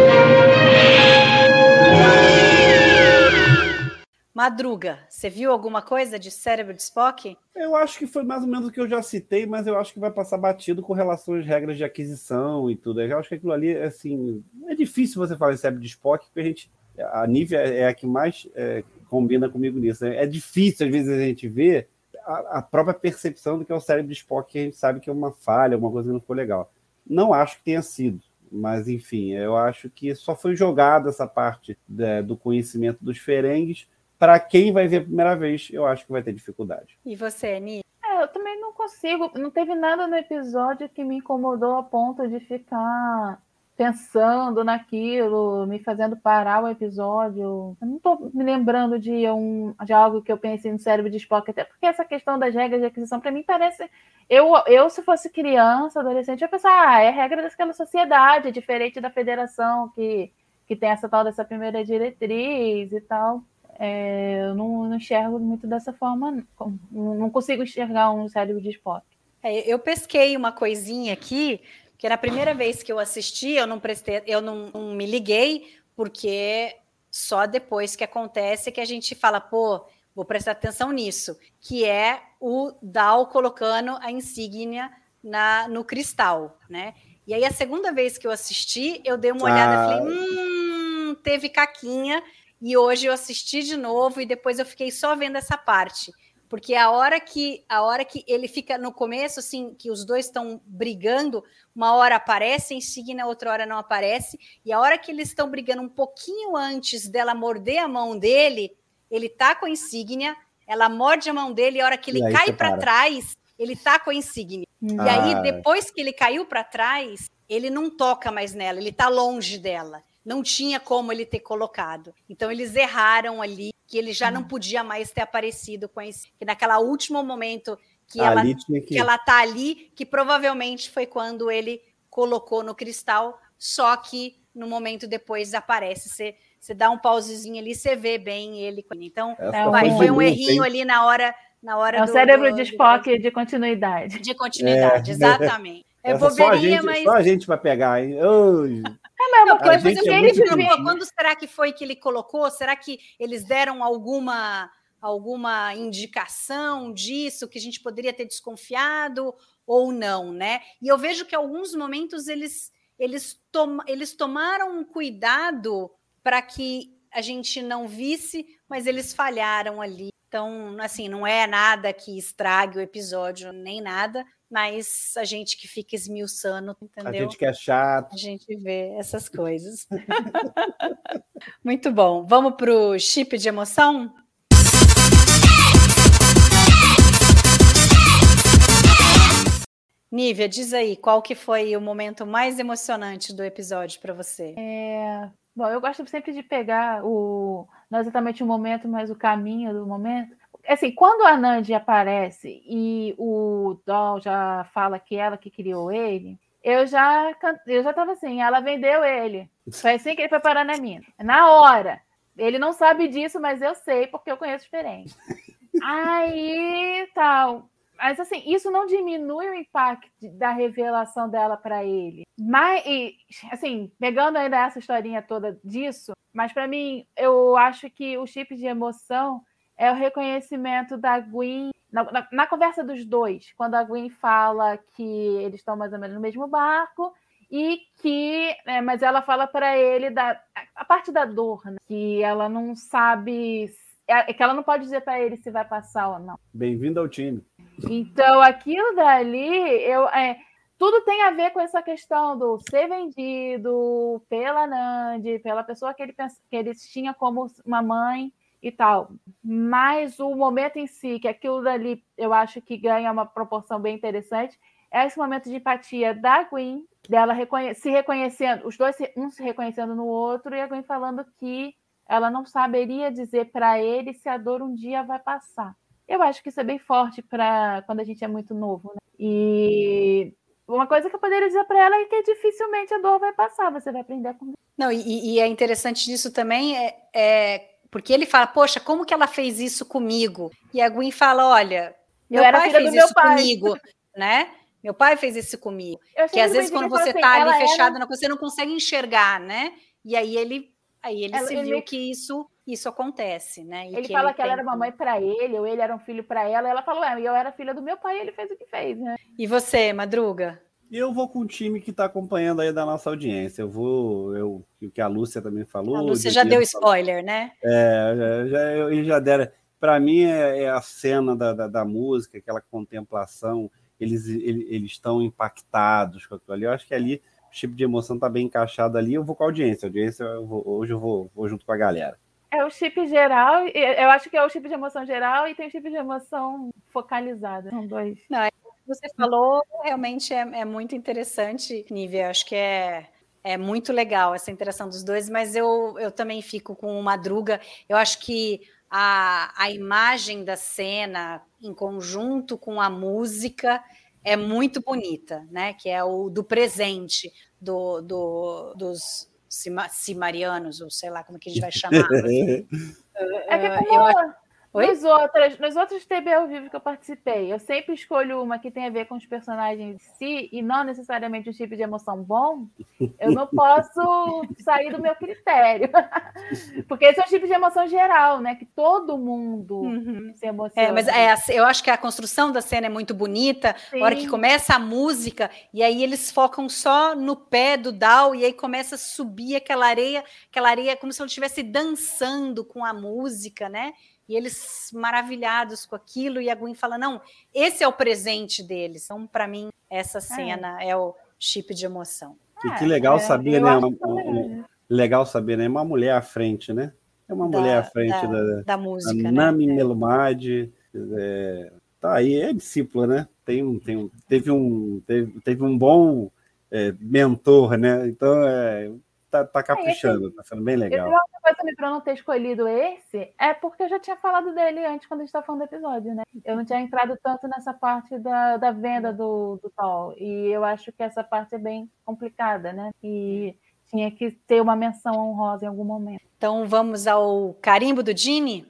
Madruga, você viu alguma coisa de cérebro de Spock? Eu acho que foi mais ou menos o que eu já citei, mas eu acho que vai passar batido com relação às regras de aquisição e tudo. Eu acho que aquilo ali, assim, é difícil você falar em cérebro de Spock, porque a gente, a Nívia é a que mais é, combina comigo nisso. Né? É difícil, às vezes, a gente ver a, a, própria percepção do que é o cérebro de Spock, que a gente sabe que é uma falha, alguma coisa que não ficou legal. Não acho que tenha sido. Mas, enfim, eu acho que só foi jogada essa parte é, do conhecimento dos ferengues. Para quem vai ver a primeira vez, eu acho que vai ter dificuldade. E você, Ani? É, eu também não consigo. Não teve nada no episódio que me incomodou a ponto de ficar pensando naquilo, me fazendo parar o episódio. Eu não estou me lembrando de, um, de algo que eu pensei no cérebro de Spock, até porque essa questão das regras de aquisição, para mim, parece. Eu, eu, se fosse criança, adolescente, eu ia pensar, ah, é regra daquela sociedade, é diferente da federação que, que tem essa tal dessa primeira diretriz e tal. É, eu não, não, enxergo muito dessa forma, não, consigo enxergar um cérebro de Spock. É, eu pesquei uma coisinha aqui que na primeira vez que eu assisti, eu não prestei, eu não, não me liguei, porque só depois que acontece que a gente fala, pô, vou prestar atenção nisso, que é o Dal colocando a insígnia na, no cristal, né? E aí a segunda vez que eu assisti, eu dei uma olhada e falei, ah. hum, teve caquinha, e hoje eu assisti de novo e depois eu fiquei só vendo essa parte porque a hora que a hora que ele fica no começo, assim, que os dois estão brigando, uma hora aparece a insígnia, outra hora não aparece, e a hora que eles estão brigando um pouquinho antes dela morder a mão dele, ele tá com a insígnia, ela morde a mão dele, e a hora que ele cai para trás, ele tá com a insígnia. Ah. E aí, depois que ele caiu para trás, ele não toca mais nela, ele tá longe dela. Não tinha como ele ter colocado. Então, eles erraram ali que ele já não hum. podia mais ter aparecido com esse, que naquela último momento que ela, que... que ela tá ali, que provavelmente foi quando ele colocou no cristal, só que no momento depois aparece. Você, você dá um pausezinho ali, você vê bem ele. Então, vai, foi um errinho ali na hora. Na hora é o do, cérebro do, de Spock do... de continuidade. De continuidade, é. exatamente. É só a gente, mas... só a gente vai pegar, hein? É, mas uma coisa que ele colocou, quando será que foi que ele colocou? Será que eles deram alguma alguma indicação disso que a gente poderia ter desconfiado ou não, né? E eu vejo que em alguns momentos eles eles, tom, eles tomaram um cuidado para que a gente não visse, mas eles falharam ali. Então, assim, não é nada que estrague o episódio nem nada, mas a gente que fica esmiuçando, entendeu? A gente que é chato. A gente vê essas coisas. Muito bom. Vamos para o chip de emoção? Nívia, diz aí, qual que foi o momento mais emocionante do episódio para você? É... Bom, eu gosto sempre de pegar o não exatamente o momento, mas o caminho do momento assim, quando a Nandi aparece e o Doll já fala que ela que criou ele, eu já eu já tava assim, ela vendeu ele. Foi assim que ele foi parar na mina. Na hora. Ele não sabe disso, mas eu sei porque eu conheço diferente. Aí, tal. Mas assim, isso não diminui o impacto da revelação dela para ele. Mas, assim, pegando ainda essa historinha toda disso, mas para mim, eu acho que o chip de emoção é o reconhecimento da Gwen. Na, na, na, conversa dos dois, quando a Gwen fala que eles estão mais ou menos no mesmo barco e que. É, mas ela fala para ele da, a parte da dor, né? que ela não sabe. É, que ela não pode dizer para ele se vai passar ou não. Bem-vindo ao time. Então, aquilo dali, eu, é, tudo tem a ver com essa questão do ser vendido pela Nandi, pela pessoa que ele, que eles tinha como uma mãe e tal. Mas o momento em si, que aquilo dali eu acho que ganha uma proporção bem interessante, é esse momento de empatia da Gwen, dela reconhe se reconhecendo, os dois um se reconhecendo no outro, e a Gwen falando que ela não saberia dizer para ele se a dor um dia vai passar. Eu acho que isso é bem forte para quando a gente é muito novo. Né? E uma coisa que eu poderia dizer para ela é que dificilmente a dor vai passar, você vai aprender com Não, e, e é interessante disso também é, é porque ele fala, poxa, como que ela fez isso comigo? E a Gwen fala, olha, meu pai fez isso pai. comigo, né? Meu pai fez isso comigo. Que às vezes quando você está assim, ali fechado, era... você não consegue enxergar, né? E aí ele, aí ele ela, se viu ele... que isso isso acontece, né? E ele que fala ele que ela era mamãe para ele, ou ele era um filho para ela. E ela falou, é, eu era filha do meu pai, e ele fez o que fez, né? E você, Madruga? Eu vou com o time que está acompanhando aí da nossa audiência. Eu vou, eu, o que a Lúcia também falou. A Lúcia já deu spoiler, né? É, já, já, já deram. Para mim é, é, a cena da, da, da, música, aquela contemplação. Eles, eles, estão impactados com aquilo ali. Eu acho que ali chip de emoção tá bem encaixado ali, eu vou com a audiência. A audiência eu vou, hoje eu vou, vou junto com a galera. É o chip geral, eu acho que é o chip de emoção geral e tem o chip de emoção focalizada. São dois. Não, é, você falou realmente é, é muito interessante, Nívia. Acho que é, é muito legal essa interação dos dois, mas eu, eu também fico com o Madruga. Eu acho que a, a imagem da cena em conjunto com a música é muito bonita, né? Que é o do presente do, do dos cimarianos, ou sei lá como que a gente vai chamar. Assim. é que é como, eu, nos, outros, nos outros TB ao vivo que eu participei, eu sempre escolho uma que tem a ver com os personagens em si e não necessariamente um tipo de emoção bom. Eu não posso sair do meu critério. Porque esse é um tipo de emoção geral, né? Que todo mundo uhum. se emociona. É, mas é, eu acho que a construção da cena é muito bonita. Sim. A hora que começa a música, e aí eles focam só no pé do Dal, e aí começa a subir aquela areia, aquela areia como se ele estivesse dançando com a música, né? E eles maravilhados com aquilo, e a Gwen fala: não, esse é o presente deles. Então, para mim, essa é. cena é. é. o chip de emoção. E que legal é, saber, né? Uma, uma, legal saber, né? Uma mulher à frente, né? É uma da, mulher à frente da, da, da música. Da né? Nami é. Melumade. É, tá aí, é discípula, né? Tem, tem, teve, um, teve, teve um bom é, mentor, né? Então, é, tá, tá caprichando, tá sendo bem legal. Outra coisa também para não ter escolhido esse é porque eu já tinha falado dele antes, quando a gente estava falando do episódio, né? Eu não tinha entrado tanto nessa parte da, da venda do, do tal. E eu acho que essa parte é bem complicada, né? E tinha que ter uma menção honrosa em algum momento. Então vamos ao carimbo do Jimmy?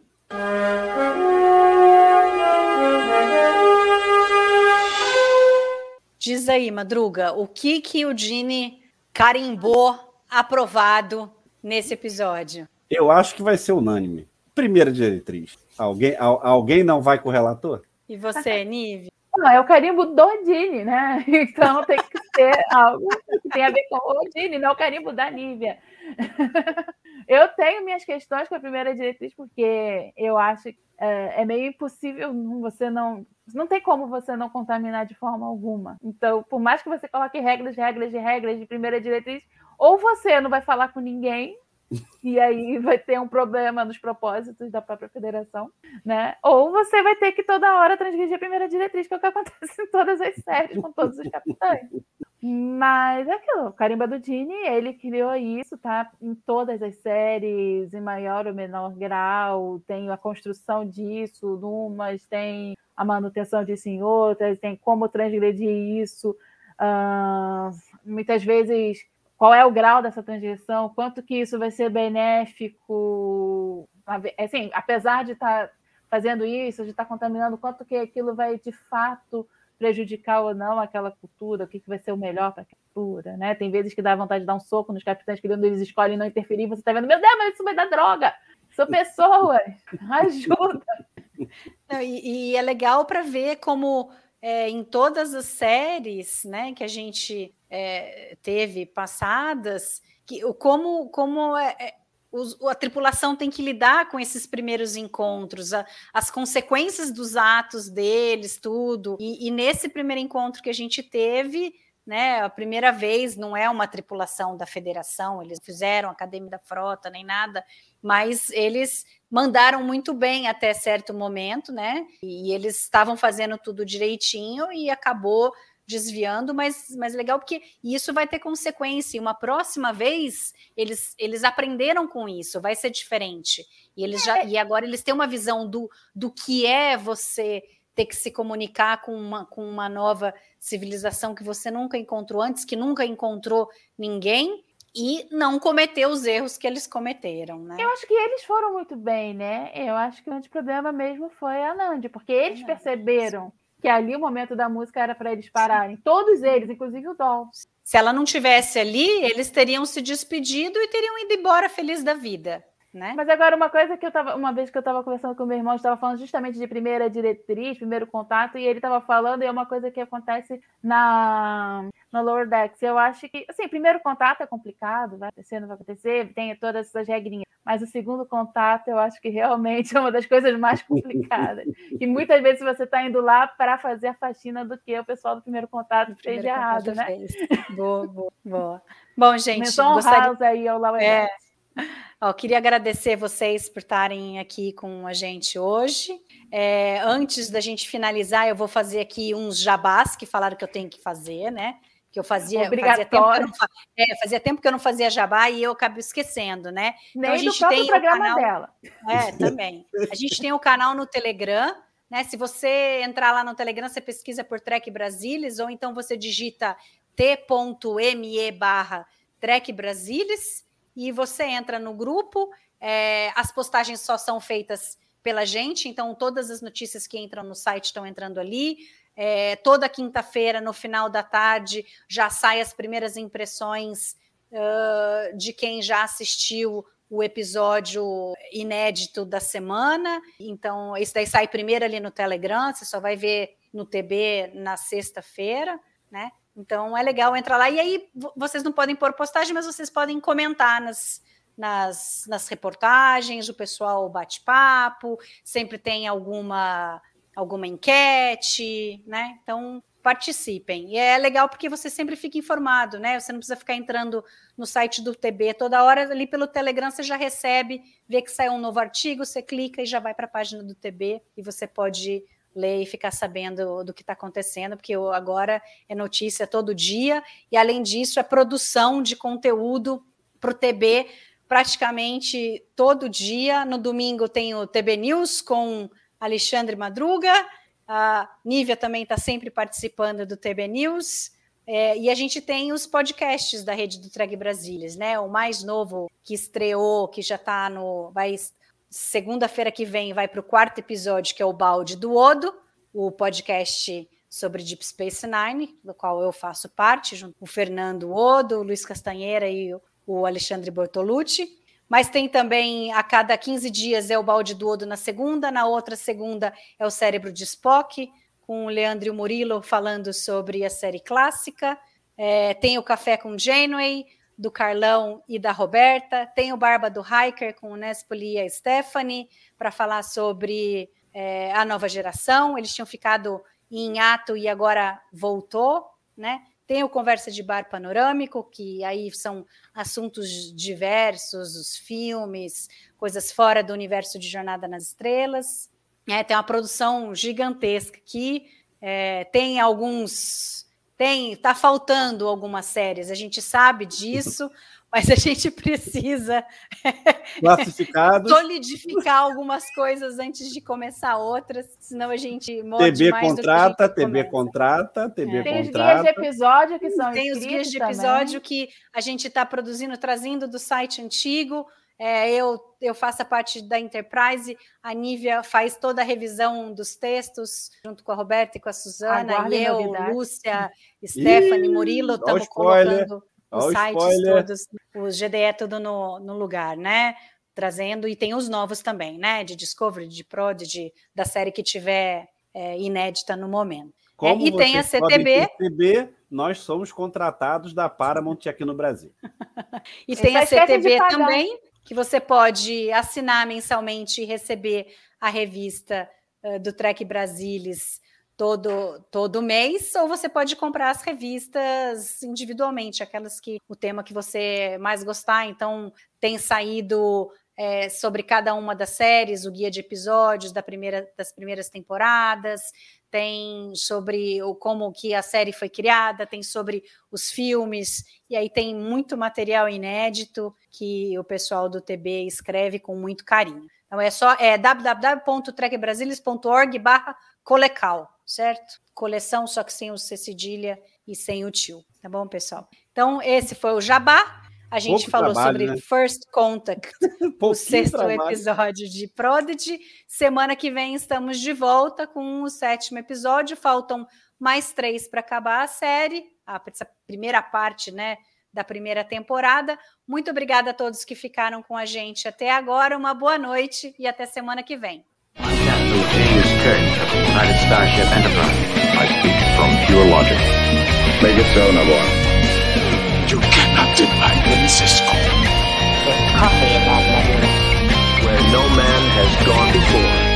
Diz aí, Madruga, o que que o Gini carimbou aprovado nesse episódio? Eu acho que vai ser unânime. Primeira diretriz. Alguém, alguém não vai com o relator? E você, Nive? Não, é o carimbo do Dini, né? Então tem que ser algo que tem a ver com o Dini, não o carimbo da Nívia. Eu tenho minhas questões com a primeira diretriz, porque eu acho que é, é meio impossível você não. Não tem como você não contaminar de forma alguma. Então, por mais que você coloque regras, regras regras de primeira diretriz, ou você não vai falar com ninguém, e aí vai ter um problema nos propósitos da própria federação, né? Ou você vai ter que toda hora transgredir a primeira diretriz, que é o que acontece em todas as séries com todos os capitães. Mas é aquilo, o Carimba do Dini, ele criou isso, tá? Em todas as séries, em maior ou menor grau, tem a construção disso, numas tem a manutenção disso em outras, tem como transgredir isso. Uh, muitas vezes qual é o grau dessa transgressão, quanto que isso vai ser benéfico, assim, apesar de estar tá fazendo isso, de estar tá contaminando, quanto que aquilo vai de fato prejudicar ou não aquela cultura, o que, que vai ser o melhor para a cultura, né? Tem vezes que dá vontade de dar um soco nos capitães quando eles escolhem não interferir, você está vendo, meu Deus, mas isso vai dar droga! São pessoas, ajuda! Não, e, e é legal para ver como é, em todas as séries né, que a gente é, teve passadas, que, como, como é, é a tripulação tem que lidar com esses primeiros encontros, a, as consequências dos atos deles, tudo. E, e, nesse primeiro encontro que a gente teve, né, a primeira vez não é uma tripulação da federação, eles fizeram academia da frota nem nada, mas eles mandaram muito bem até certo momento, né? E eles estavam fazendo tudo direitinho e acabou desviando, mas, mas legal porque isso vai ter consequência. E uma próxima vez eles, eles aprenderam com isso, vai ser diferente. E eles já é. e agora eles têm uma visão do, do que é você ter que se comunicar com uma, com uma nova civilização que você nunca encontrou antes, que nunca encontrou ninguém e não cometer os erros que eles cometeram, né? Eu acho que eles foram muito bem, né? Eu acho que o grande problema mesmo foi a Nandi, porque eles perceberam que ali o momento da música era para eles pararem. Todos eles, inclusive o Dol. Se ela não tivesse ali, eles teriam se despedido e teriam ido embora feliz da vida. Né? Mas agora uma coisa que eu tava, uma vez que eu estava conversando com meu irmão, estava falando justamente de primeira diretriz, primeiro contato, e ele estava falando, e é uma coisa que acontece na no Lower Decks. Eu acho que, assim, primeiro contato é complicado, vai acontecer, não vai acontecer, tem todas essas regrinhas. Mas o segundo contato, eu acho que realmente é uma das coisas mais complicadas. e muitas vezes você está indo lá para fazer a faxina do que o pessoal do primeiro contato fez de errado, né? Fez. Boa, boa, boa. Bom, gente, Menção gostaria... aí ao Lower É. Decks. Ó, queria agradecer vocês por estarem aqui com a gente hoje. É, antes da gente finalizar, eu vou fazer aqui uns jabás que falaram que eu tenho que fazer, né? Que eu fazia, fazia tempo, que eu Obrigatório. não, é, fazia tempo que eu não fazia jabá e eu acabo esquecendo, né? Nem a do gente tem o programa canal- dela. É, também. A gente tem o canal no Telegram, né? Se você entrar lá no Telegram, você pesquisa por Trek Brasilis, ou então você digita t.me barra Trek Brasilis e você entra no grupo. É, as postagens só são feitas pela gente, então todas as notícias que entram no site estão entrando ali. É, toda quinta-feira, no final da tarde, já sai as primeiras impressões ah, de quem já assistiu o episódio inédito da semana. Então, esse daí sai primeiro ali no Telegram, você só vai ver no TB na sexta-feira, né? Então é legal entrar lá. E aí vo- vocês não podem pôr postagem, mas vocês podem comentar nas, nas, nas reportagens, o pessoal bate papo, sempre tem alguma alguma enquete, né? Então participem. E é legal porque você sempre fica informado, né? Você não precisa ficar entrando no site do TB toda hora, ali pelo Telegram você já recebe, vê que saiu um novo artigo, você clica e já vai para a página do TB e você pode ler e ficar sabendo do que está acontecendo, porque agora é notícia todo dia, e além disso, é produção de conteúdo para o TB praticamente todo dia. No domingo tem o TB News com Alexandre Madruga, a Nívia também está sempre participando do TB News. É, e a gente tem os podcasts da rede do Treg Brasilis, né? O mais novo que estreou, que já está no. Vai segunda-feira que vem vai para o quarto episódio, que é o Balde do Odo, o podcast sobre Deep Space Nine, do qual eu faço parte, junto com o Fernando Odo, o Luiz Castanheira e o- Alexandre Bortolucci. Mas tem também, a cada 15 dias, é o Balde do Odo na segunda, na outra segunda é o Cérebro de Spock, com o Leandro Murilo falando sobre a série clássica. É, tem o Café com Janeway, do Carlão e da Roberta. Tem o Barba do Hiker com o Nespoli e a Stephanie, para falar sobre é, a nova geração. Eles tinham ficado em ato e agora voltou, né? Tem o Conversa de Bar Panorâmico, que aí são assuntos diversos, os filmes, coisas fora do universo de Jornada nas Estrelas. É, tem uma produção gigantesca aqui. É, tem alguns. Tem, tá faltando algumas séries, a gente sabe disso, mas a gente precisa solidificar algumas coisas antes de começar outras, senão a gente morre TB mais contrata, do que a gente TB contrata, TB É. Tem os guias de contrata. episódio que são Tem os guias de também. episódio que a gente está produzindo, trazendo do site antigo. É, eu, eu faço a parte da Enterprise, a Nívia faz toda a revisão dos textos, junto com a Roberta e com a Suzana, Aguardem e eu, novidades. Lúcia, Stephanie, Ih, Murilo, estamos colocando os sites spoiler. todos, os GDE tudo no, no lugar, né? Trazendo, e tem os novos também, né? De Discovery, de Prodigy, da série que tiver é, inédita no momento. Como É, e tem a CTB. perceber, nós somos contratados da Paramount aqui no Brasil. E tem a CTB também, que você pode assinar mensalmente e receber a revista eh, do Trek Brasilis todo, todo mês, ou você pode comprar as revistas individualmente, aquelas que o tema que você mais gostar. Então, tem saído eh, sobre cada uma das séries, o guia de episódios da primeira, das primeiras temporadas, tem sobre o, como que a série foi criada, tem sobre os filmes, e aí tem muito material inédito que o pessoal do TB escreve com muito carinho. Então é só é www.trekbrasilis.org barra colecal, certo? Coleção, só que sem o C cedilha e sem o tio, tá bom, pessoal? Então esse foi o Jabá. A gente Pouco falou trabalho, sobre né? First Contact, o sexto trabalho. episódio de Prodigy. Semana que vem estamos de volta com o sétimo episódio. Faltam mais três para acabar a série, a, essa primeira parte, né, da primeira temporada. Muito obrigada a todos que ficaram com a gente até agora. Uma boa noite e até semana que vem. I speak from pure logic. Make it so, Nabor. You cannot deny me, Cisco. There's coffee in that letter. Where no man has gone before.